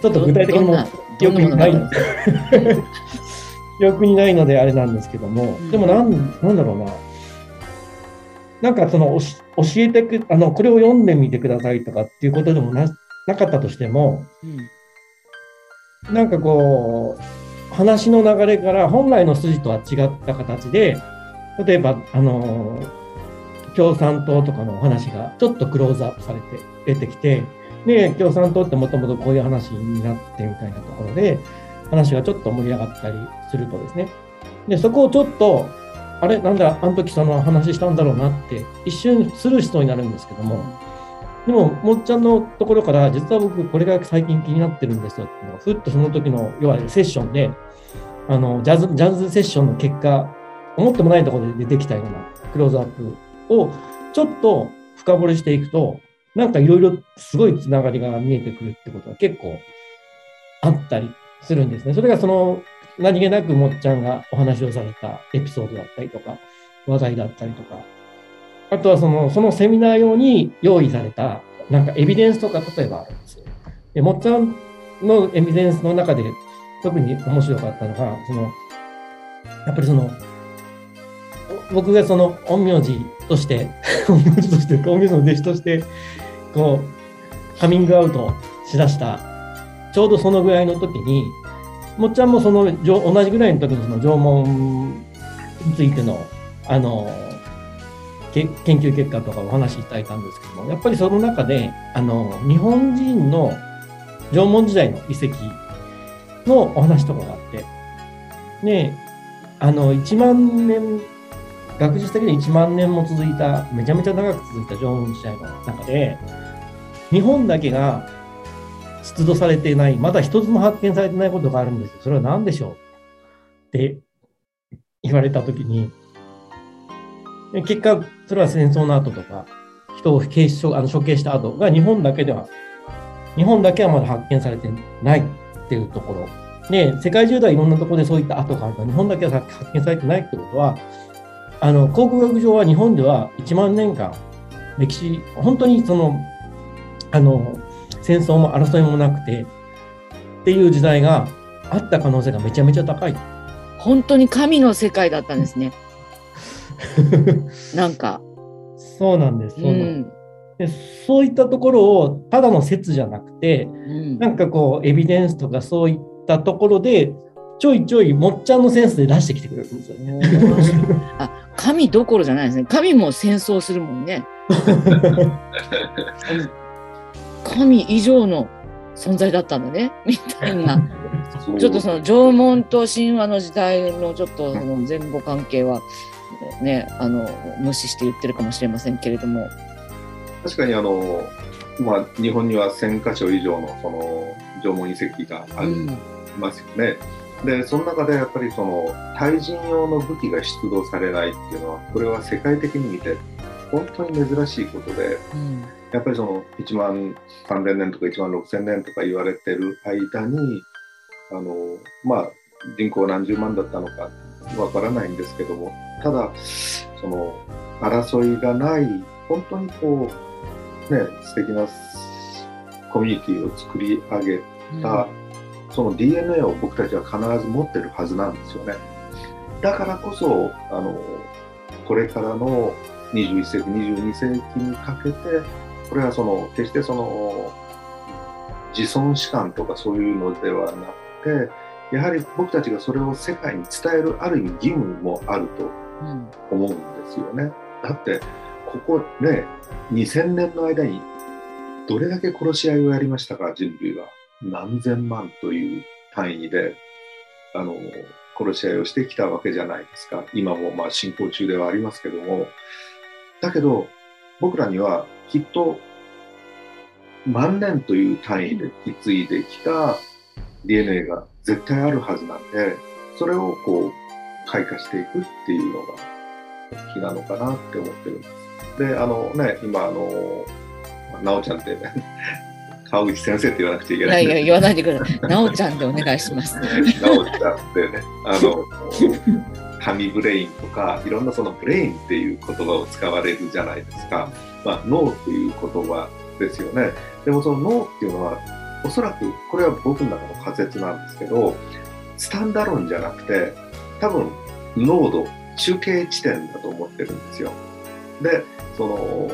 ちょっと具体的にも記憶にないのが <laughs> 記憶にないのであれなんですけども、うんでもなんなんだろうな。なんかその教えてくあのこれを読んでみてくださいとかっていうことでもななかったとしてもうん。なんかこう話の流れから本来の筋とは違った形で例えばあの共産党とかのお話がちょっとクローズアップされて出てきてで共産党ってもともとこういう話になってみたいなところで話がちょっと盛り上がったりするとですね。でそこをちょっとあれ？なんだ？あの時その話したんだろうなって一瞬スルーしそうになるんですけども。でももっちゃんのところから実は僕これが最近気になってるんですよっていうのがふっとその時の要はセッションであのジャズジャズセッションの結果思ってもないところで出てきたようなクローズアップをちょっと深掘りしていくとなんかいろいろすごいつながりが見えてくるってことが結構あったりするんですね。それがその何気なくもっちゃんがお話をされたエピソードだったりとか話題だったりとかあとはそのそのセミナー用に用意されたなんかエビデンスとか例えばあるんですよ。もっちゃんのエビデンスの中で特に面白かったのがそのやっぱりその僕がその陰陽師として <laughs> 陰陽師として陰陽師の弟子としてこうカミングアウトしだしたちょうどそのぐらいの時にもっちゃんもその同じぐらいの時にその縄文についてのあの研究結果とかお話しいただいたんですけどもやっぱりその中であの日本人の縄文時代の遺跡のお話とかがあってであの1万年学術的に1万年も続いためちゃめちゃ長く続いた縄文時代の中で日本だけが出土されていないまだ一つも発見されてないことがあるんですよ。それは何でしょう？って言われたときに結果それは戦争の後とか人を刑処あの処刑した後が日本だけでは日本だけはまだ発見されてないっていうところ。で世界中ではいろんなところでそういった跡があるが日本だけは発見されてないってことはあの考古学上は日本では1万年間歴史本当にそのあの戦争も争いもなくてっていう時代があった可能性がめちゃめちゃ高い。本当に神の世界だったんですね。<laughs> なんか。そうなんです。そううなんん。ですでそういったところをただの説じゃなくてうんなんかこうエビデンスとかそういったところでちょいちょいもっちゃんのセンスで出してきてくれるんですよね。あ神どころじゃないですね。神も戦争するもんね。<laughs> <laughs> 神以上の存在だったんだね。<laughs> みたいな。ちょっとその縄文と神話の時代のちょっとその前後関係はね、あの、無視して言ってるかもしれませんけれども。確かにあの、まあ、日本には1000箇所以上のその縄文遺跡がありうん。ますよね。でその中でやっぱりその対人用の武器が出土されないっていうのはこれは世界的に見て本当に珍しいことでうん。やっぱりその1万3000年とか1万6000年とか言われてる間にあのまあ人口何十万だったのかわからないんですけどもただその争いがない本当にこうね素敵なコミュニティを作り上げた、その DNA を僕たちは必ず持ってるはずなんですよね。だからこそあのこれからの21世紀22世紀にかけてこれはその決してその自尊史観とかそういうのではなくてやはり僕たちがそれを世界に伝えるある意味義務もあると。思うんですよね。だってここね、2000年の間にどれだけ殺し合いをやりましたか、人類は。何千万という単位で、あの、殺し合いをしてきたわけじゃないですか。今もまあ進行中ではありますけども。だけど、僕らにはきっと万年という単位で引き継いできた DNA が絶対あるはずなんで、それをこう開花していくっていうのが大きなのかなって思ってるんです。で、あのね、今あの、なおちゃんって、ね、<laughs> 川口先生って言わなくちゃいけない。いやいや、言わないでください。なおちゃんでお願いします。なおちゃんってね、あの、神ブレインとか、いろんなそのブレインっていう言葉を使われるじゃないですか。まあ、脳っていう言葉ですよね。でもその脳っていうのは、おそらく、これは僕の中の仮説なんですけど、スタンダ論じゃなくて、多分、濃度、中継地点だと思ってるんですよ。で、その、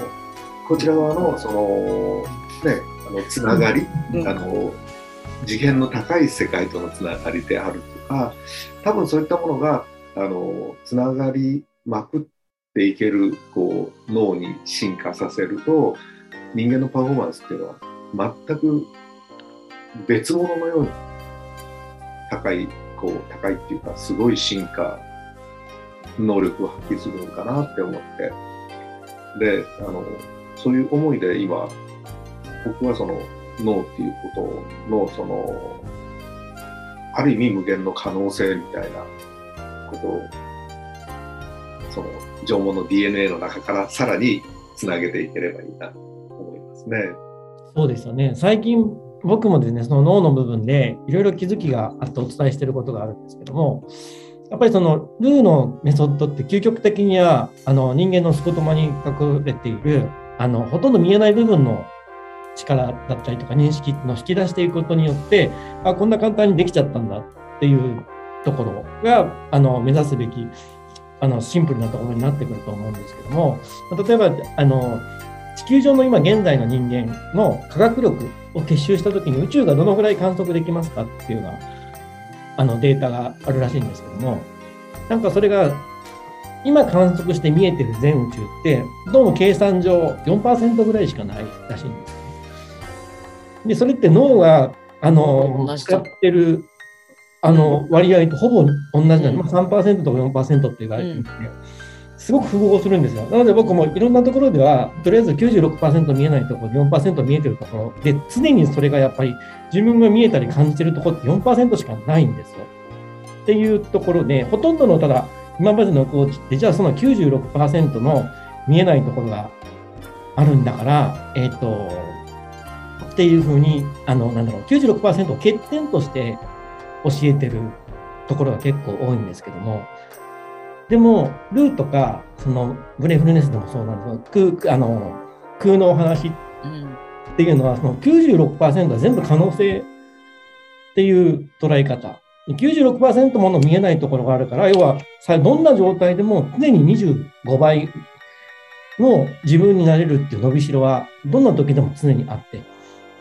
こちら側の、その、ね、あの、つながり、うん、あの、次元の高い世界とのつながりであるとか、多分そういったものが、あの、つながりまくっていける、こう、脳に進化させると、人間のパフォーマンスっていうのは、全く別物のように高い、こう、高いっていうか、すごい進化、能力を発揮するのかなって思って、で、あの、そういう思いで今、僕はその脳っていうことの、その、ある意味無限の可能性みたいなことを、その縄文の DNA の中からさらにつなげていければいいなと思いますね。そうですよね。最近僕もですね、その脳の部分でいろいろ気づきがあってお伝えしてることがあるんですけども、やっぱりそのルーのメソッドって究極的にはあの人間のスコトマに隠れているあのほとんど見えない部分の力だったりとか認識の引き出していくことによってあこんな簡単にできちゃったんだっていうところがあの目指すべきあのシンプルなところになってくると思うんですけども例えばあの地球上の今現在の人間の科学力を結集したときに宇宙がどのぐらい観測できますかっていうようなあのデータがあるらしいんですけども、なんかそれが今観測して見えてる全宇宙って、どうも計算上4%ぐらいしかないらしいんですね。で、それって脳が、あの、使ってる、あの、割合とほぼ同じなんで、まあ、3%とか4%って言われてるんですね。すごく符合するんですよ。なので僕もいろんなところでは、とりあえず96%見えないところ、4%見えてるところで、常にそれがやっぱり自分が見えたり感じてるところって4%しかないんですよ。っていうところで、ほとんどのただ、今までのコーチって、じゃあその96%の見えないところがあるんだから、えっ、ー、と、っていうふうに、あの、なんだろう、96%を欠点として教えてるところが結構多いんですけども、でも、ルーとか、その、ブレイフルネスでもそうなんですけど、空、あの、空のお話っていうのは、その96%は全部可能性っていう捉え方。96%もの見えないところがあるから、要は、どんな状態でも常に25倍の自分になれるっていう伸びしろは、どんな時でも常にあって。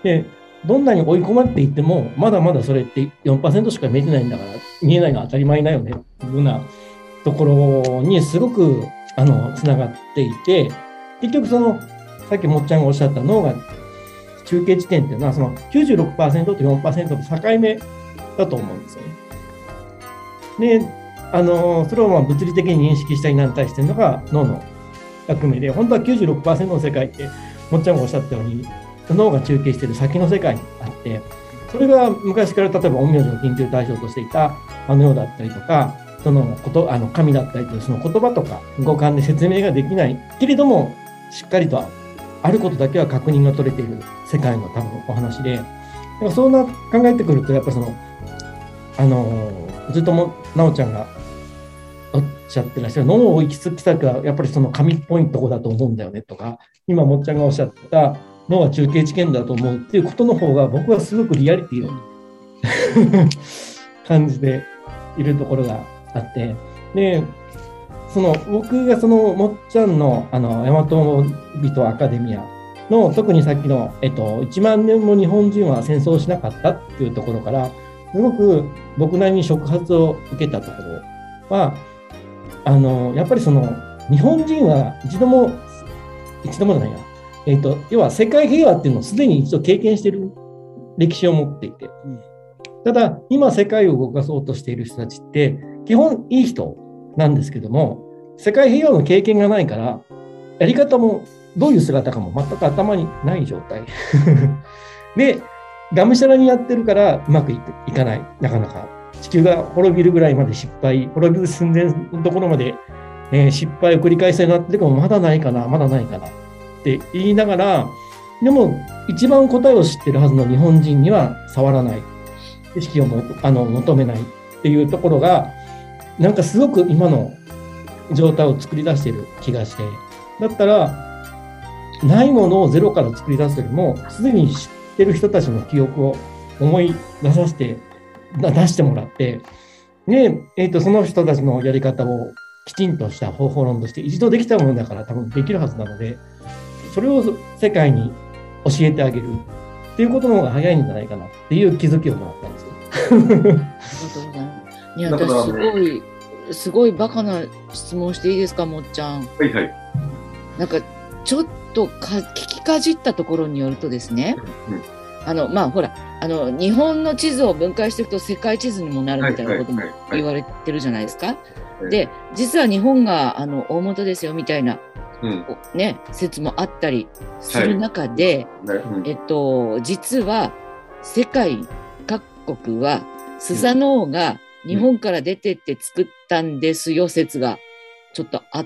で、どんなに追い込まれていても、まだまだそれって4%しか見えてないんだから、見えないのは当たり前だよね、っていうようなところにすごくあのつながっていて結局そのさっきもっちゃんがおっしゃった脳が中継地点っていうのはその96%と4%の境目だと思うんですよね。であのそれをまあ物理的に認識したりなんたりしてるのが脳の役目で本当は96%の世界ってもっちゃんがおっしゃったように脳が中継している先の世界にあってそれが昔から例えば陰陽師の研究対象としていたあの世だったりとかそのことあの神だったりとその言葉とか五感で説明ができないけれどもしっかりとあることだけは確認が取れている世界の多分お話で。そんな考えてくるとやっぱそのあのずっともなおちゃんがおっしゃってらっしゃる脳を行き着き先はやっぱりその紙っぽいとこだと思うんだよねとか今もっちゃんがおっしゃった脳は中継知見だと思うっていうことの方が僕はすごくリアリティを <laughs> 感じているところがあって、で、その僕がそのもっちゃんのあの大和人アカデミアの特にさっきの、えっと、1万年も日本人は戦争しなかったっていうところからすごく僕なりに触発を受けたところはあのやっぱりその日本人は一度も一度もないや。えっ、と、要は世界平和っていうのをすでに一度経験している歴史を持っていて、ただ、今世界を動かそうとしている人たちって、基本いい人なんですけども、世界平和の経験がないから、やり方もどういう姿かも全く頭にない状態。<laughs> で、がむしゃらにやってるからうまくいかない、なかなか。地球が滅びるぐらいまで失敗、滅びる寸前のところまで、えー、失敗を繰り返しになってるもまだないかな、まだないかなって言いながら、でも一番答えを知ってるはずの日本人には触らない、知識をもあの求めないっていうところが、なんかすごく今の状態を作り出している気がして、だったら、ないものをゼロから作り出すよりも、すでに知ってる人たちの記憶を思い出させて、出してもらって、で、えっ、ー、と、その人たちのやり方をきちんとした方法論として一度できたものだから多分できるはずなので、それを世界に教えてあげるっていうことの方が早いんじゃないかなっていう気づきをもらったんですよ。ありがとうございます。いや、私すごい、すごいバカな質問していいですか、もっちゃん。はいはい。なんか、ちょっとか聞きかじったところによるとですね、うん、あの、まあ、ほら、あの、日本の地図を分解していくと世界地図にもなるみたいなことも言われてるじゃないですか。で、実は日本が、あの、大元ですよ、みたいな、うん、ね、説もあったりする中で、はい。うん、えっと、実は、世界各国は、スサノオが日本から出てって作ったんですよ、説が、ちょっとあ、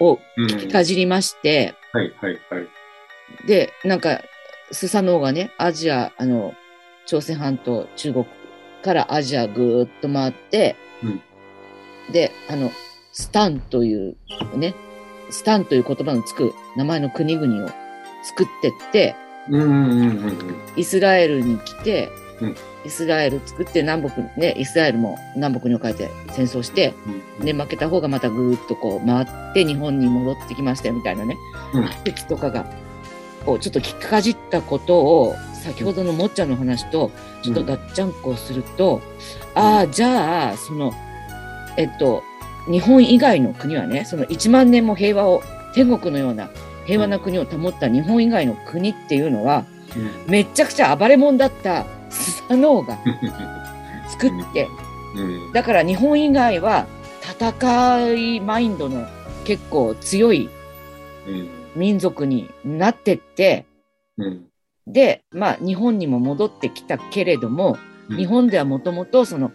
を聞きかじりまして、はいはいはい。で、なんか、スサノオがね、アジア、あの、朝鮮半島、中国からアジアぐーっと回って、うん、で、あの、スタンというね、スタンという言葉のつく名前の国々を作ってって、イスラエルに来て、うん、イスラエル作って南北ね、イスラエルも南北に置かれて戦争して、うん、で、負けた方がまたぐーっとこう回って日本に戻ってきましたよみたいなね、説、うん、とかが、こうちょっと聞かじったことを、先ほどのもっちゃんの話とちょっとガッチャンコすると、うん、ああ、じゃあ、その、えっと、日本以外の国はね、その1万年も平和を、天国のような平和な国を保った日本以外の国っていうのは、うん、めちゃくちゃ暴れ者だったスサノオが <laughs> 作って、だから日本以外は戦いマインドの結構強い民族になってって、うん、で、まあ日本にも戻ってきたけれども、日本ではもともとその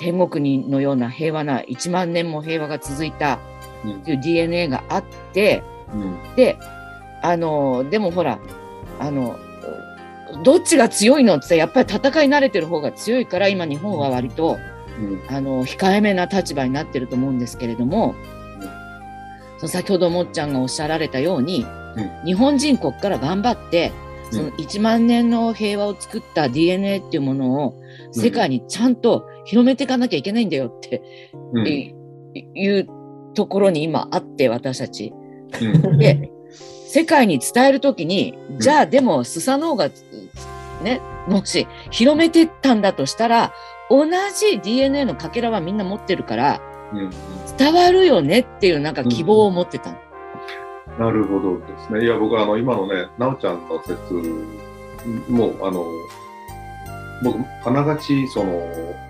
天国にのような平和な1万年も平和が続いたっていう DNA があって、うん、であのでもほらあのどっちが強いのってやっぱり戦い慣れてる方が強いから今日本は割と、うん、あの控えめな立場になってると思うんですけれども、うん、その先ほどもっちゃんがおっしゃられたように、日本人国から頑張ってその1万年の平和を作った DNA っていうものを世界にちゃんと広めていかなきゃいけないんだよって、うん、いうところに今あって私たち。うん、で世界に伝えるときに、じゃあでもスサノオがね、もし広めてったんだとしたら、同じ DNA のかけらはみんな持ってるから、伝わるよねっていうなんか希望を持ってた、うん、なるほどですね。いや、僕はあの今のね、なおちゃんの説も、あの、僕、あながち、その、否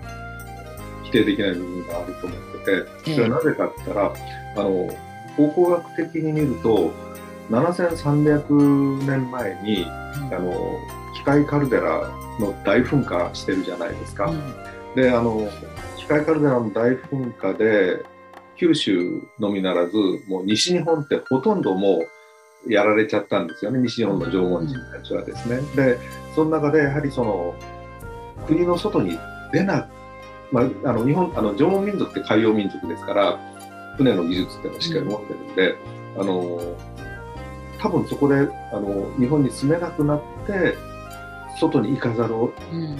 定できない部分があると思ってて、それはなぜかって言ったら、あの、考古学的に見ると、7300年前に、あの、機械カルデラの大噴火してるじゃないですか。うん、で、あの、機械カルデラの大噴火で、九州のみならず、もう西日本ってほとんどもうやられちゃったんですよね、西日本の縄文人たちはですね。で、その中でやはりその、国の外に出な、まあ、あの日本あの縄文民族って海洋民族ですから船の技術っていうのをしっかり持ってるんで、うん、あの多分そこであの日本に住めなくなって外に行かざるを、うん、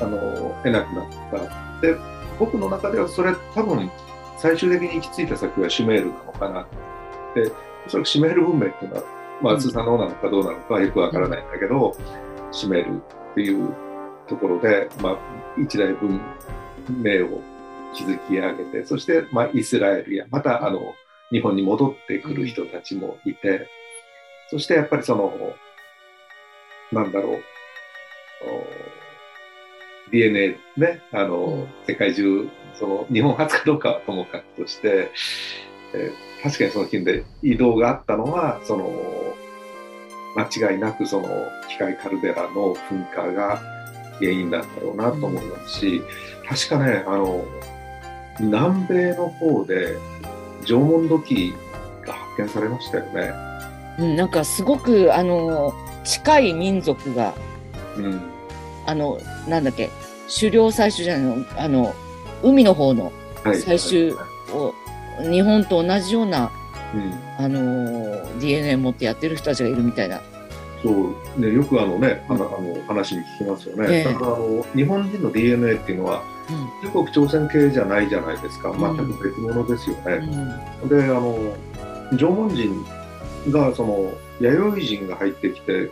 あの得なくなった。で僕の中ではそれ多分最終的に行き着いた先はシュメールなのかな。でおそらくシュメール文明っていうのは、まあ、スサノオなのかどうなのかはよくわからないんだけど、うん、シュメールっていうところで、まあ、一大文明を築き上げて、そして、まあ、イスラエルや、また、あの、日本に戻ってくる人たちもいて、そしてやっぱりその、なんだろう、DNA ね、あの、うん、世界中、その日本初かどうかはともかくとして、えー、確かにその近で移動があったのは、その、間違いなくその機械カルデラの噴火が原因だったろうなと思いますし、確かね、あの、南米の方で縄文土器が発見されましたよね。うん、なんかすごくあの近い民族が、うん、あのなんだっけ狩猟採集じゃないのあの海の方の採集を、日本と同じような、うん、あの DNA 持ってやってる人たちがいるみたいな。そうね、よくあのね、あの話に聞きますよね。えー、だからあの日本人の DNA っていうのは、うん、中国朝鮮系じゃないじゃないですか、全く別物ですよね。うん、であの縄文人がその弥生人が入ってきて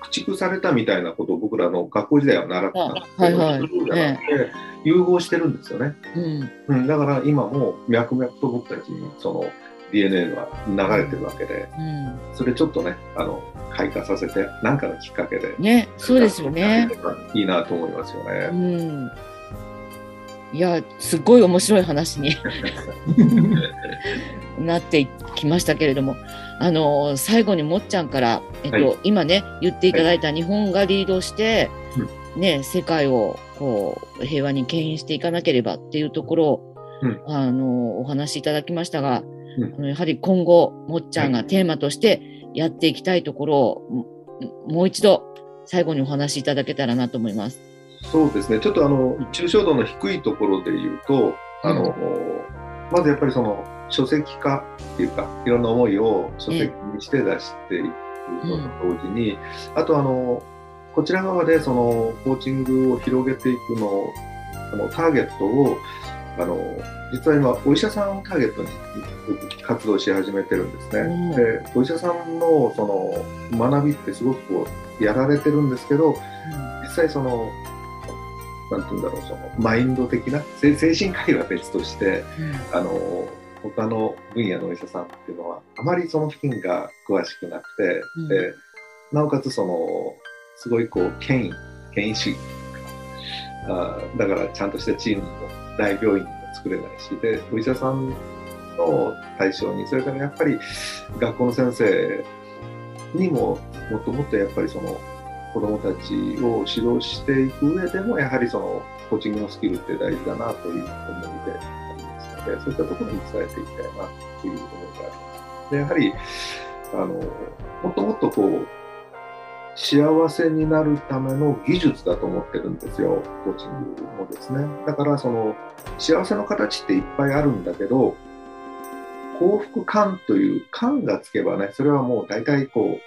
駆逐されたみたいなことを僕らの学校時代は習った。んですけど、はいはい、じゃなくて、融合してるんですよね、うん、うん、だから今も脈々と僕たちにその DNA が流れてるわけで、うん、それちょっとねあの開花させて何かのきっかけでねそうですよね。いいなと思いますよね。うん。いやすごい面白い話に <laughs> なってきましたけれどもあの最後にもっちゃんから、えっと、はい、今ね言っていただいた日本がリードして、はい、ね、世界をこう平和に牽引していかなければっていうところを、うん、あのお話しいただきましたが、うん、あのやはり今後もっちゃんがテーマとしてやっていきたいところを、もう一度最後にお話しいただけたらなと思います。そうですね。ちょっとあの抽象度の低いところで言うとあの、まずやっぱりその書籍化っていうかいろんな思いを書籍にして出していくのと同時に、あとあのこちら側でそのコーチングを広げていくのあのターゲットをあの実は今お医者さんをターゲットに活動し始めてるんですね。うん、でお医者さんのその学びってすごくこうやられてるんですけど、うん、実際そのなんて言うんだろうそのマインド的な精神科医は別として、うん、あの他の分野のお医者さんっていうのはあまりその付近が詳しくなくて、うん、でなおかつそのすごいこう権威権威主義あだからちゃんとしたチームも大病院も作れないしでお医者さんの対象にそれからやっぱり学校の先生にももっともっとやっぱりその子どもたちを指導していく上でもやはりそのコーチングのスキルって大事だなという思いでありますのでそういったところに伝えていきたいなという思いがあります。でやはりあのもっともっとこう幸せになるための技術だと思ってるんですよ、コーチングもですね。だからその幸せの形っていっぱいあるんだけど、幸福感という感がつけばね、それはもう大体こ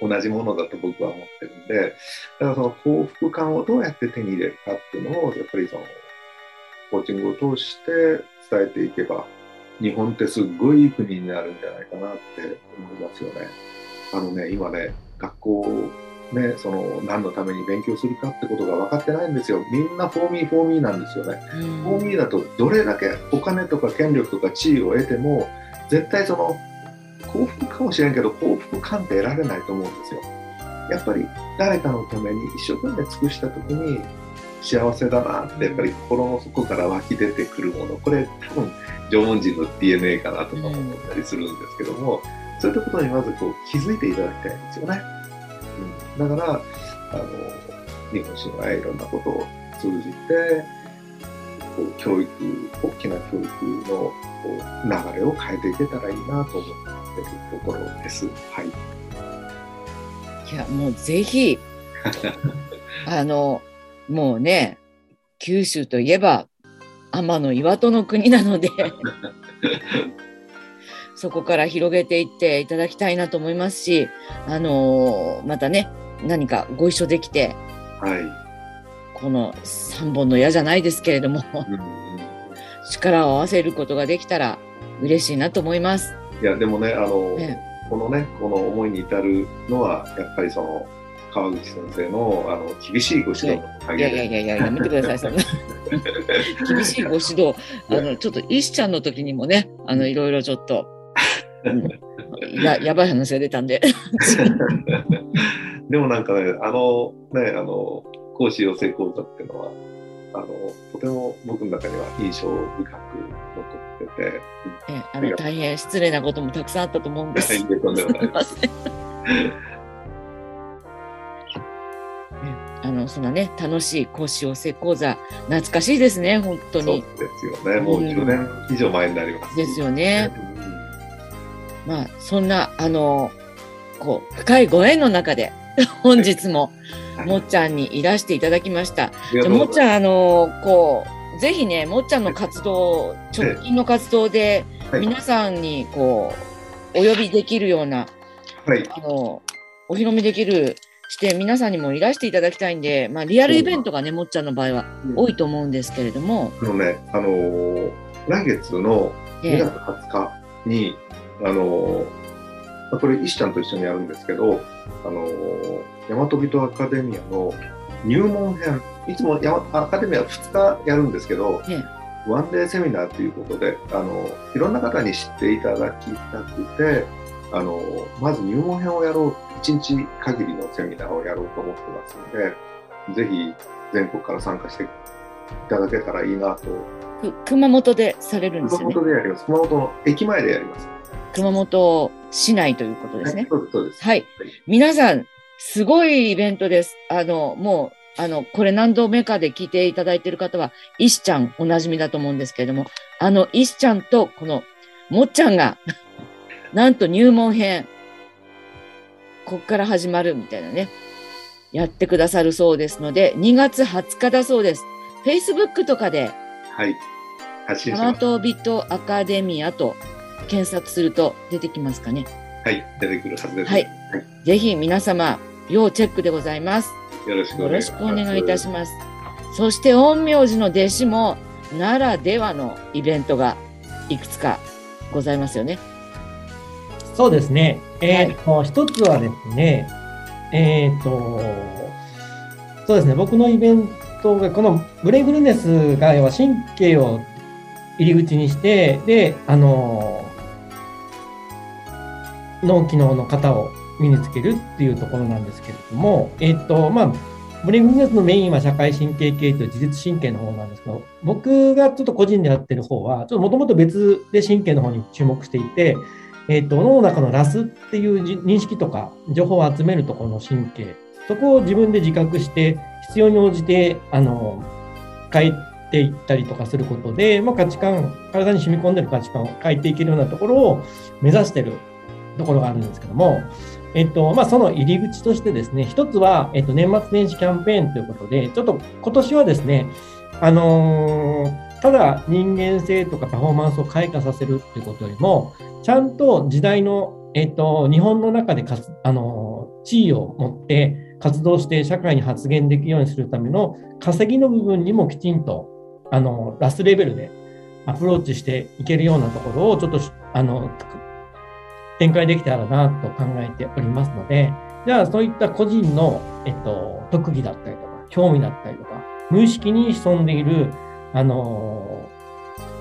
う同じものだと僕は思ってるんで、だからその幸福感をどうやって手に入れるかっていうのを、やっぱりその、コーチングを通して伝えていけば、日本ってすっごいいい国になるんじゃないかなって思いますよね。あのね、今ね、学校ね、その何のために勉強するかってことが分かってないんですよ。みんなフォーミーフォーミーなんですよね。フォーミーだとどれだけお金とか権力とか地位を得ても絶対その幸福かもしれんけど幸福感って得られないと思うんですよ。やっぱり誰かのために一生懸命尽くした時に幸せだなってやっぱり心の底から湧き出てくるものこれ多分縄文人の DNA かなとか思ったりするんですけども、うん、そういったことにまずこう気づいていただきたいんですよね。うん、だからあの日本神話やいろんなことを通じてこう教育大きな教育のこう流れを変えていけたらいいなと思ってってるところです。はい。いや、もうぜひ、<laughs> あの、もうね、九州といえば、天の岩戸の国なので <laughs> そこから広げていっていただきたいなと思いますし、あのー、またね、何かご一緒できて、はい、この3本の矢じゃないですけれども力を合わせることができたら嬉しいなと思います。いやでもねあの、ね、このねこの思いに至るのはやっぱりその川口先生のあの厳しいご指導いやいやいやいややめてくださいそんな。<laughs> 厳しいご指導。あのちょっと石ちゃんの時にもねあのいろいろちょっと、うん、や <laughs> やばい話が出たんで。<laughs> でもなんかね、あのね、あの、講師養成講座っていうのは、あの、とても僕の中には印象深く残ってて、えあの大変失礼なこともたくさんあったと思うんです。す。<laughs> あのそんなね楽しい講師養成講座懐かしいですね本当そうにですよね。もう10年以上前になります。ですよね。うんまあそんなあのこう深いご縁の中で <laughs> 本日もはいもっちゃんにいらしていただきました。じゃあもっちゃんあのこうぜひねもっちゃんの活動直近の活動ではい皆さんにこうお呼びできるような。はい。あのお披露目できるして皆さんにもいらしていただきたいんで、まあ、リアルイベントがねもっちゃんの場合は多いと思うんですけれども、あのね、あのー来月の2ええ月20日に、あのこれ、石ちゃんと一緒にやるんですけど、あのー、大和人アカデミアの入門編、いつもヤマアカデミア2日やるんですけど、えワンデーセミナーということで、あのいろんな方に知っていただきたくて、あのまず入門編をやろう、1日限りのセミナーをやろうと思ってますので、ぜひ全国から参加していただけたらいいなと。く熊本でされるんですね本でやります。熊本の駅前でやります。熊本市内ということですね。はい。皆さん、すごいイベントです。あの、もう、あの、これ何度目かで聞いていただいている方は、石ちゃんおなじみだと思うんですけれども、あの、石ちゃんとこのもっちゃんが、<laughs> なんと入門編、こっから始まるみたいなね、やってくださるそうですので、2月20日だそうです。Facebook とかで、はい。発信ます。トビトアカデミアと検索すると出てきますかね。はい。出てくるはずです。はいぜひ皆様、要チェックでございます。よろしくお願いします。くお願いいたします。そして、陰陽師の弟子も、ならではのイベントがいくつかございますよね。そうですね。えーと、一つはですね、えっ、と、そうですね、僕のイベントが、このブレインフルネスが、要は神経を入り口にして、で、あの、脳機能の型を身につけるっていうところなんですけれども、えっ、と、まあ、ブレインフルネスのメインは社会神経系と自律神経の方なんですけど、僕がちょっと個人でやってる方は、ちょっともともと別で神経の方に注目していて、えっ、と、脳の中のラスっていう認識とか情報を集めるところの神経、そこを自分で自覚して、必要に応じて、あの、変えていったりとかすることで、まあ、価値観、体に染み込んでる価値観を変えていけるようなところを目指してるところがあるんですけども、えっと、まあ、その入り口としてですね、一つは、えっと、年末年始キャンペーンということで、ちょっと今年はですね、あのーただ人間性とかパフォーマンスを開花させるっていうことよりも、ちゃんと時代の、えっと、日本の中でかつ、あのー地位を持って活動して社会に発言できるようにするための稼ぎの部分にもきちんと、あのラスレベルでアプローチしていけるようなところをちょっとあの展開できたらなと考えておりますので、じゃあそういった個人の、えっと、特技だったりとか、興味だったりとか、無意識に潜んでいる、あの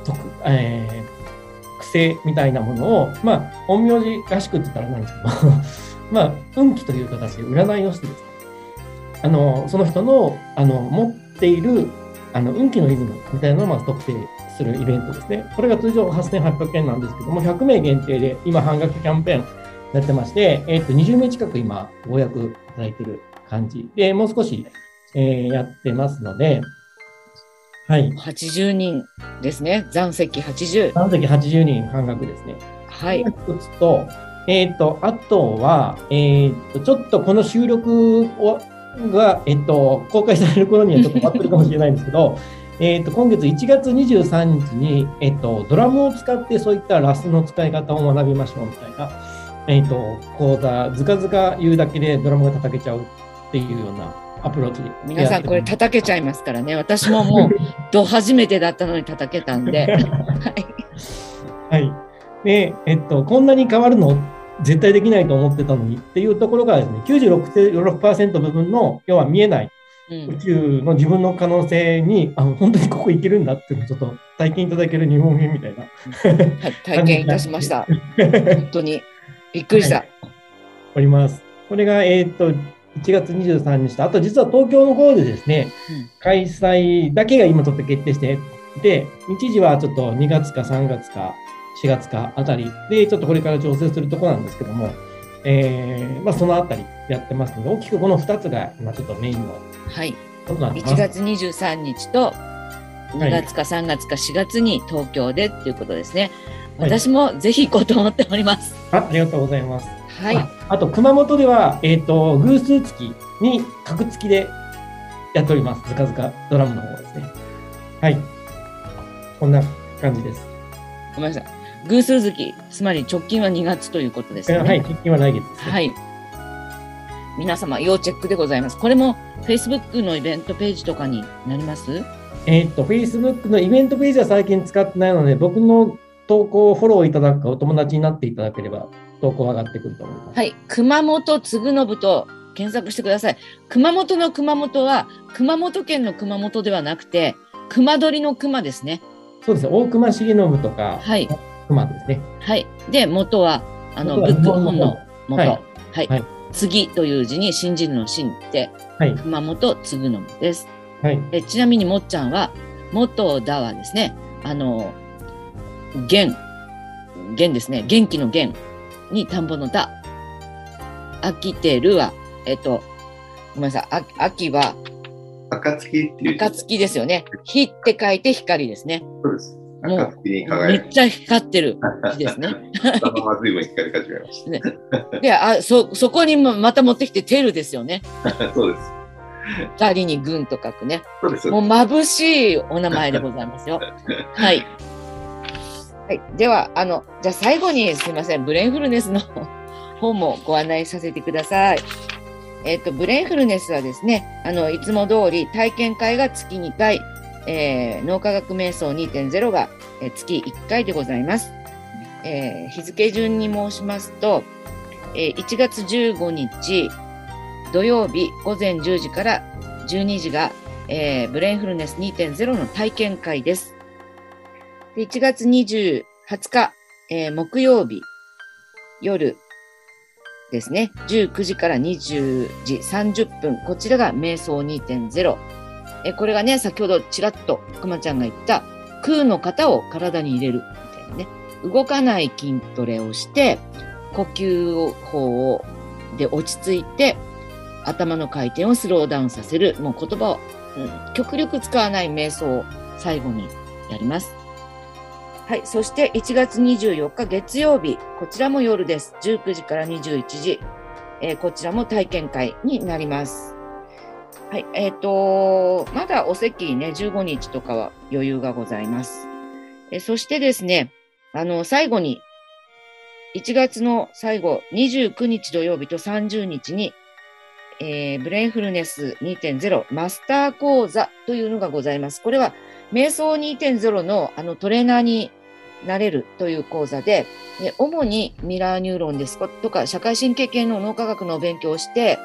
特えー癖みたいなものを、まあ、陰陽師らしくって言ったらなんですけど、<laughs> まあ、運気という形で占いをしてです。ね、あのその人のあの持っているあの運気のリズムみたいなのをまず特定するイベントですね。これが通常8800円なんですけども、100名限定で今半額キャンペーンやってまして、えっと20名近く今ご予約いただいてる感じで、もう少し、えーやってますので、はい。80人ですね。残席80。3席80人半額ですね。はい。一つと、えっ、と、あとは、えっ、と、ちょっとこの収録をが、えっ、と、公開される頃にはちょっと終わってるかもしれないんですけど、えっと、今月1月23日に、えっ、と、ドラムを使ってそういったラスの使い方を学びましょうみたいな、えっ、と、講座、ずかずか言うだけでドラムが叩けちゃうっていうようなアプローチで皆さんこれた叩けちゃいますからね。私ももう、<laughs> ど初めてだったのに叩けたんで。はい。はい。で、えっと、こんなに変わるの？絶対できないと思ってたのにっていうところがですね、96%部分の、要は見えないうん宇宙の自分の可能性に、あ本当にここいけるんだっていうのをちょっと体験いただける日本編みたいな。はい、体験いたしました。<laughs> 本当に。びっくりした。おります。これが、えっ、と、1月23日と、あと実は東京の方でですね、うん開催だけが今ちょっと決定していて、日時はちょっと2月か3月か4月かあたりで、ちょっとこれから調整するところなんですけども、えーまあ、そのあたりやってますので、大きくこの2つが今ちょっとメインのはい。ことになってます？1月23日と2月か3月か4月に東京でっていうことですね。はい私もぜひ行こうと思っております。あありがとうございます。はい。ああと、熊本では、えっ、と、偶数月に格付きでやっております。ずかずかドラムの方ですね。はい。こんな感じです。ごめんなさい。偶数月、つまり直近は2月ということですね。はい。直近は来月です、ね。はい。皆様、要チェックでございます。これも Facebook のイベントページとかになります？えっ、と、Facebook のイベントページは最近使ってないので、僕の投稿をフォローいただくか、お友達になっていただければ、投稿上がってくると思います。はい。熊本つぐのぶと検索してください。熊本の熊本は、熊本県の熊本ではなくて、熊取の熊ですね。そうですね。大隈重信とか、はい。熊ですね。はい。で、元は、あの、ブック本の元。はいはい。はい次という字に信じるの信って、はい。熊本つぐのぶです。はい。でちなみにもっちゃんは、元だはですね、あの、元、元ですね、元気の元に田んぼの田。飽きてるは、えっと、ごめんなさい、あ秋は、暁っていう字暁ですよね。火って書いて光ですね。そうです。もうめ輝っちゃ光ってる日ですね。く。<laughs> そのまま随分光り始めましで、あ、そ、そこにもまた持ってきて、テルですよね。た。<laughs> そうです。二人に軍と書くね。そうです。もう眩しいお名前でございますよ。<laughs> はい。はい。では、あの、じゃあ最後にすみません、ブレインフルネスの方もご案内させてください。えっ、と、ブレインフルネスはですね、あの、いつも通り体験会が月2回、えー脳科学瞑想2.0が、えー月1回でございます。えー日付順に申しますと、えー1月15日土曜日午前10時から12時が、えーブレインフルネス2.0の体験会です。で1月20日、えー木曜日夜ですね、19時から20時30分、こちらが瞑想2.0。えこれがね、先ほどちらっとくまちゃんが言った空の型を体に入れるみたいなね、動かない筋トレをして、呼吸法をで落ち着いて、頭の回転をスローダウンさせる、もう言葉を、うん極力使わない瞑想を最後にやります。はい。そして1月24日月曜日、こちらも夜です。19時から21時。えーこちらも体験会になります。はい。えっ、と、まだお席ね、15日とかは余裕がございます。えそしてですね、あの、最後に、1月の最後、29日土曜日と30日に、えーブレインフルネス2.0マスター講座というのがございます。これは、瞑想2.0のあのトレーナーになれるという講座で、で主にミラーニューロンですとか、社会神経系の脳科学の勉強をして、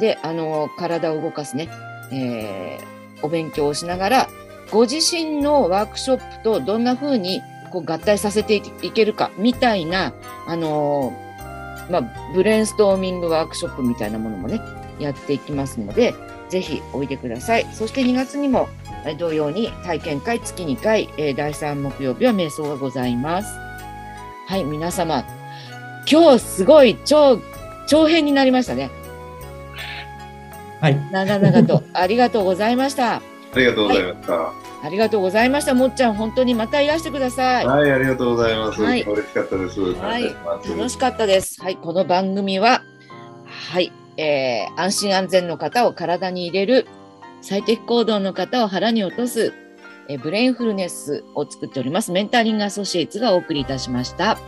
で、あの、体を動かすね、えーお勉強をしながら、ご自身のワークショップとどんな風にこう合体させていけるか、みたいな、あのーまあ、ブレインストーミングワークショップみたいなものもね、やっていきますので、ぜひおいでください。そして2月にも同様に体験会月2回、えー第3木曜日は瞑想がございます。はい、皆様、今日すごい超、長編になりましたね。はい。長々とありがとうございました。ありがとうございました。ありがとうございました。もっちゃん、本当にまたいらしてください。はい、ありがとうございます。はい嬉しかったです。はい楽しかったです。はい、この番組は、はい、えー安心安全の方を体に入れる、最適行動の方を腹に落とす、えーブレインフルネスを作っております、メンタリングアソシエイツがお送りいたしました。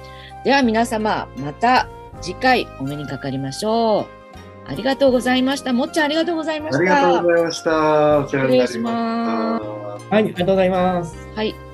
では皆様、また次回お目にかかりましょう。ありがとうございました。もっちゃんありがとうございました。ありがとうございました。お世話になりました。はい、ありがとうございます。はい。